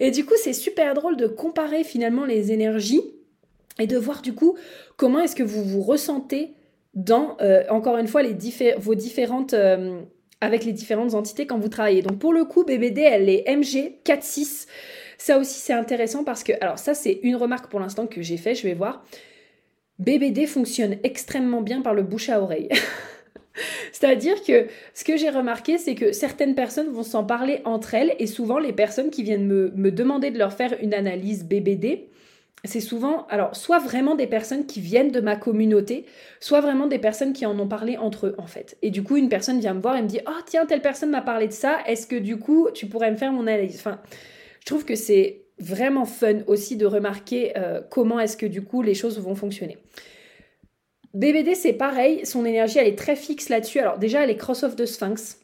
Et du coup c'est super drôle de comparer finalement les énergies et de voir du coup comment est-ce que vous vous ressentez dans euh, encore une fois vos différentes euh, avec les différentes entités quand vous travaillez. Donc pour le coup, BBD, elle est MG 4.6. Ça aussi, c'est intéressant parce que, alors ça, c'est une remarque pour l'instant que j'ai fait, je vais voir. BBD fonctionne extrêmement bien par le bouche à oreille. C'est-à-dire que ce que j'ai remarqué, c'est que certaines personnes vont s'en parler entre elles et souvent les personnes qui viennent me, me demander de leur faire une analyse BBD, c'est souvent, alors, soit vraiment des personnes qui viennent de ma communauté, soit vraiment des personnes qui en ont parlé entre eux, en fait. Et du coup, une personne vient me voir et me dit Oh, tiens, telle personne m'a parlé de ça, est-ce que du coup, tu pourrais me faire mon analyse? Enfin, je trouve que c'est vraiment fun aussi de remarquer euh, comment est-ce que du coup les choses vont fonctionner. BBD, c'est pareil, son énergie, elle est très fixe là-dessus. Alors, déjà, elle est cross of the Sphinx.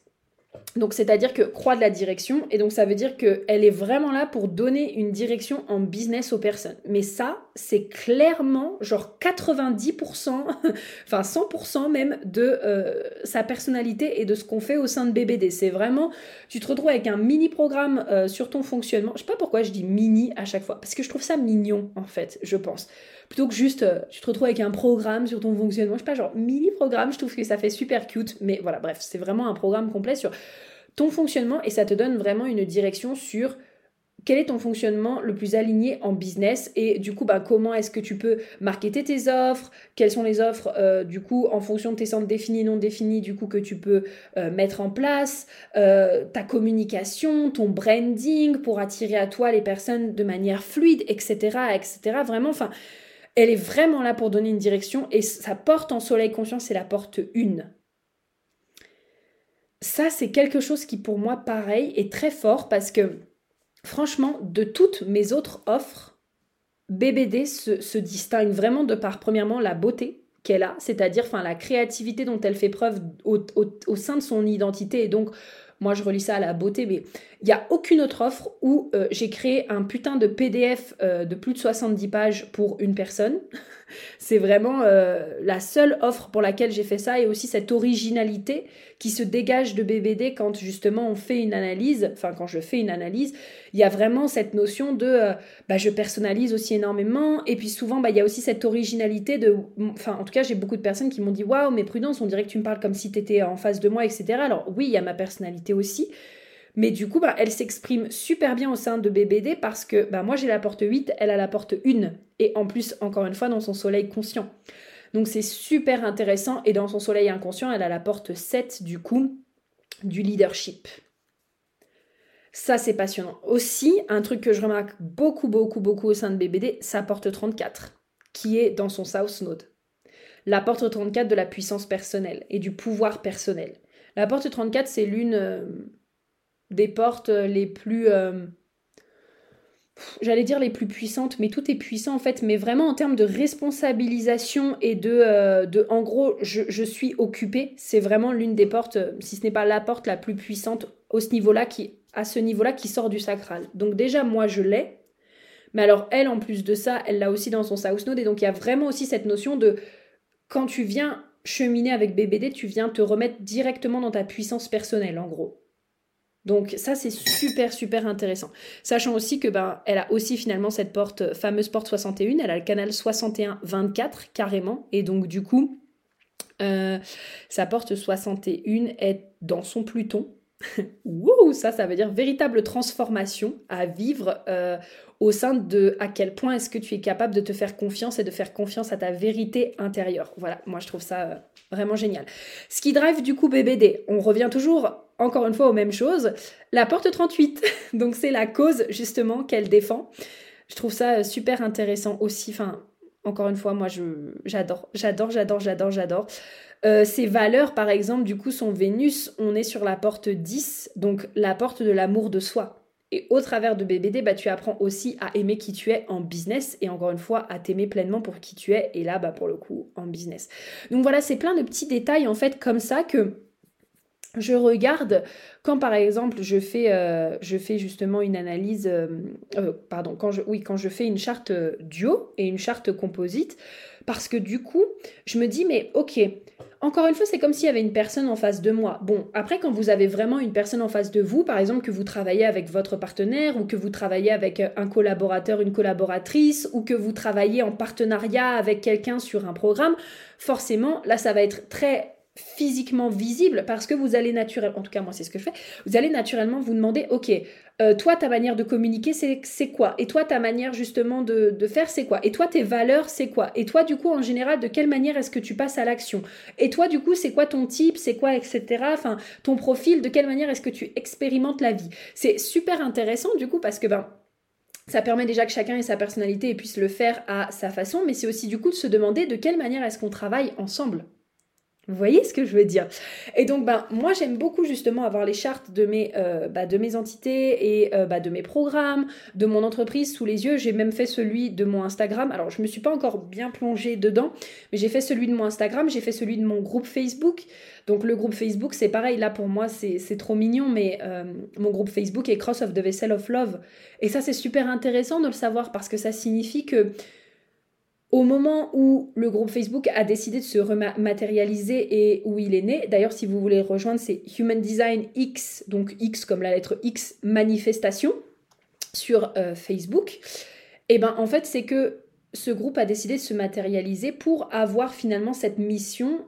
Donc c'est-à-dire que croix de la direction, et donc ça veut dire qu'elle est vraiment là pour donner une direction en business aux personnes. Mais ça, c'est clairement genre 90%, enfin 100% même de euh, sa personnalité et de ce qu'on fait au sein de BBD. C'est vraiment, tu te retrouves avec un mini programme euh, sur ton fonctionnement. Je sais pas pourquoi je dis mini à chaque fois, parce que je trouve ça mignon en fait, je pense plutôt que juste euh, tu te retrouves avec un programme sur ton fonctionnement, je sais pas, genre mini programme, je trouve que ça fait super cute, mais voilà, bref, c'est vraiment un programme complet sur ton fonctionnement et ça te donne vraiment une direction sur quel est ton fonctionnement le plus aligné en business et du coup bah, comment est-ce que tu peux marketer tes offres, quelles sont les offres euh, du coup en fonction de tes centres définis, non définis du coup que tu peux euh, mettre en place, ta communication, ton branding pour attirer à toi les personnes de manière fluide, etc. etc. Vraiment, enfin elle est vraiment là pour donner une direction et sa porte en soleil conscient, c'est la porte 1. Ça, c'est quelque chose qui pour moi, pareil, est très fort parce que franchement, de toutes mes autres offres, BBD se, distingue vraiment de par, premièrement, la beauté qu'elle a, c'est-à-dire enfin, la créativité dont elle fait preuve au, au sein de son identité et donc moi, je relis ça à la beauté, mais il n'y a aucune autre offre où euh, j'ai créé un putain de PDF euh, de plus de 70 pages pour une personne. C'est vraiment euh, la seule offre pour laquelle j'ai fait ça et aussi cette originalité qui se dégage de BBD quand justement on fait une analyse, enfin quand je fais une analyse, il y a vraiment cette notion de bah, je personnalise aussi énormément et puis souvent bah, il y a aussi cette originalité de, enfin en tout cas j'ai beaucoup de personnes qui m'ont dit waouh mais prudence on dirait que tu me parles comme si tu étais en face de moi etc. Alors oui il y a ma personnalité aussi mais du coup, bah, elle s'exprime super bien au sein de BBD parce que bah, moi j'ai la porte 8, elle a la porte 1. Et en plus, encore une fois, dans son soleil conscient. Donc c'est super intéressant. Et dans son soleil inconscient, elle a la porte 7 du coup du leadership. Ça, c'est passionnant. Aussi, un truc que je remarque beaucoup, beaucoup, beaucoup au sein de BBD, sa porte 34, qui est dans son South Node. La porte 34 de la puissance personnelle et du pouvoir personnel. La porte 34, c'est l'une euh, des portes les plus... Euh, j'allais dire les plus puissantes, mais tout est puissant en fait, mais vraiment en termes de responsabilisation et de, euh, de en gros, je, suis occupée, c'est vraiment l'une des portes, si ce n'est pas la porte la plus puissante au ce niveau-là, qui, à ce niveau-là, qui sort du sacral. Donc déjà, moi, je l'ai, mais alors elle, en plus de ça, elle l'a aussi dans son South Node, et donc il y a vraiment aussi cette notion de quand tu viens cheminer avec BBD, tu viens te remettre directement dans ta puissance personnelle, en gros. Donc ça c'est super super intéressant. Sachant aussi que ben elle a aussi finalement cette porte fameuse porte 61, elle a le canal 61 24 carrément et donc du coup euh, sa porte 61 est dans son Pluton. Wouh, ça ça veut dire véritable transformation à vivre euh, au sein de à quel point est-ce que tu es capable de te faire confiance et de faire confiance à ta vérité intérieure. Voilà, moi je trouve ça euh, vraiment génial. Ce qui drive du coup BBD, on revient toujours encore une fois aux mêmes choses. La porte 38, donc c'est la cause justement qu'elle défend. Je trouve ça super intéressant aussi. Enfin, encore une fois, moi j'adore, j'adore, j'adore, j'adore, j'adore. Euh, ces valeurs, par exemple, du coup, sont Vénus, on est sur la porte 10, donc la porte de l'amour de soi. Et au travers de BBD, bah, tu apprends aussi à aimer qui tu es en business et encore une fois à t'aimer pleinement pour qui tu es et là, bah, pour le coup, en business. Donc voilà, c'est plein de petits détails en fait comme ça que je regarde quand par exemple je fais, euh, justement une analyse, euh, euh, pardon, quand je, oui, quand je fais une charte duo et une charte composite, parce que du coup, je me dis, mais ok, encore une fois, c'est comme s'il y avait une personne en face de moi. Bon, après, quand vous avez vraiment une personne en face de vous, par exemple, que vous travaillez avec votre partenaire ou que vous travaillez avec un collaborateur, une collaboratrice ou que vous travaillez en partenariat avec quelqu'un sur un programme, forcément, là, ça va être très physiquement visible parce que vous allez naturellement, en tout cas moi c'est ce que je fais, vous allez naturellement vous demander, ok, euh, toi ta manière de communiquer c'est quoi? Et toi ta manière justement de, de faire c'est quoi? Et toi tes valeurs c'est quoi? Et toi du coup en général de quelle manière est-ce que tu passes à l'action? Et toi du coup c'est quoi ton type, c'est quoi etc. Enfin ton profil, de quelle manière est-ce que tu expérimentes la vie? C'est super intéressant du coup parce que ben ça permet déjà que chacun ait sa personnalité et puisse le faire à sa façon, mais c'est aussi du coup de se demander de quelle manière est-ce qu'on travaille ensemble. Vous voyez ce que je veux dire Et donc, ben, moi, j'aime beaucoup justement avoir les chartes de mes, euh, bah, entités et euh, bah, de mes programmes, de mon entreprise sous les yeux. J'ai même fait celui de mon Instagram. Alors, je ne me suis pas encore bien plongée dedans, mais j'ai fait celui de mon Instagram, j'ai fait celui de mon groupe Facebook. Donc, le groupe Facebook, c'est pareil. Là, pour moi, c'est trop mignon, mais euh, mon groupe Facebook est Cross of the Vessel of Love. Et ça, c'est super intéressant de le savoir parce que ça signifie que au moment où le groupe Facebook a décidé de se rematérialiser et où il est né, d'ailleurs si vous voulez rejoindre, c'est Human Design X, donc X comme la lettre X, manifestation sur euh, Facebook, et eh ben en fait c'est que ce groupe a décidé de se matérialiser pour avoir finalement cette mission,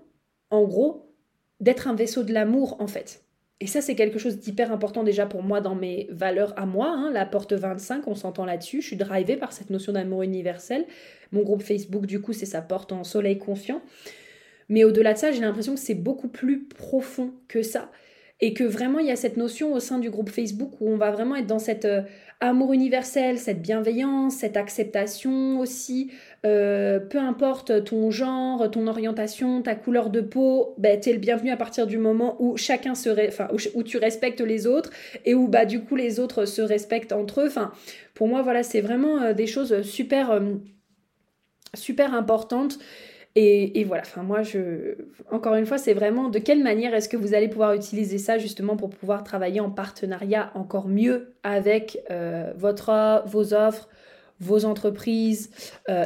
en gros, d'être un vaisseau de l'amour en fait. Et ça, c'est quelque chose d'hyper important déjà pour moi dans mes valeurs à moi. Hein. La porte 25, on s'entend là-dessus. Je suis drivée par cette notion d'amour universel. Mon groupe Facebook, du coup, c'est sa porte en soleil confiant. Mais au-delà de ça, j'ai l'impression que c'est beaucoup plus profond que ça. Et que vraiment, il y a cette notion au sein du groupe Facebook où on va vraiment être dans cet euh, amour universel, cette bienveillance, cette acceptation aussi. Euh, peu importe ton genre, ton orientation, ta couleur de peau, ben, tu es le bienvenu à partir du moment où chacun se enfin, où, tu respectes les autres et où bah, du coup les autres se respectent entre eux. Enfin, pour moi, voilà, c'est vraiment euh, des choses super, super importantes et, voilà, enfin moi, je, encore une fois, c'est vraiment de quelle manière est-ce que vous allez pouvoir utiliser ça justement pour pouvoir travailler en partenariat encore mieux avec euh, votre, vos offres, vos entreprises,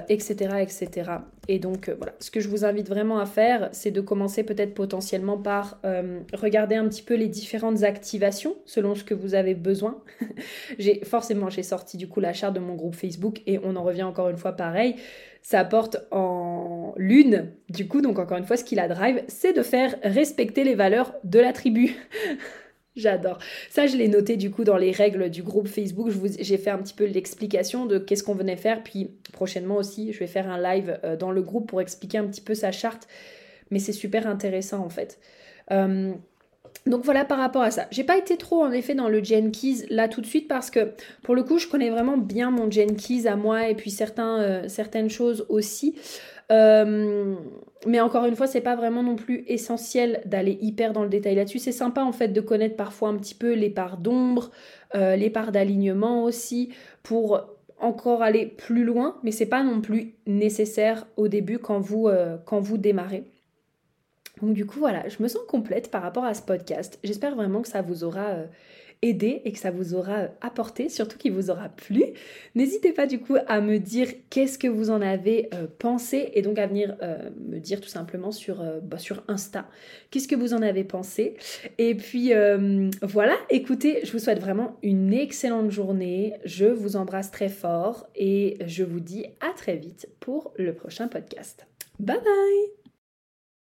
etc., euh, etc. Et donc euh, voilà, ce que je vous invite vraiment à faire, c'est de commencer peut-être potentiellement par regarder un petit peu les différentes activations selon ce que vous avez besoin. j'ai forcément j'ai sorti du coup la charte de mon groupe Facebook et on en revient encore une fois pareil ça apporte en lune, du coup, donc encore une fois, ce qui la drive, c'est de faire respecter les valeurs de la tribu. J'adore. Ça, je l'ai noté du coup dans les règles du groupe Facebook. J'ai fait un petit peu l'explication de qu'est-ce qu'on venait faire. Puis prochainement aussi, je vais faire un live euh, dans le groupe pour expliquer un petit peu sa charte. Mais c'est super intéressant en fait. Euh, donc voilà par rapport à ça. J'ai pas été trop en effet dans le Jenkins là tout de suite parce que pour le coup je connais vraiment bien mon Jenkins à moi et puis euh, certaines choses aussi. Euh, mais encore une fois, c'est pas vraiment non plus essentiel d'aller hyper dans le détail là-dessus. C'est sympa en fait de connaître parfois un petit peu les parts d'ombre, euh, les parts d'alignement aussi, pour encore aller plus loin, mais c'est pas non plus nécessaire au début quand vous, quand vous démarrez. Donc du coup voilà, je me sens complète par rapport à ce podcast. J'espère vraiment que ça vous aura euh, aidé et que ça vous aura euh, apporté, surtout qu'il vous aura plu. N'hésitez pas du coup à me dire qu'est-ce que vous en avez euh, pensé et donc à venir me dire tout simplement sur, bah, sur Insta qu'est-ce que vous en avez pensé. Et puis voilà, écoutez, je vous souhaite vraiment une excellente journée. Je vous embrasse très fort et je vous dis à très vite pour le prochain podcast. Bye bye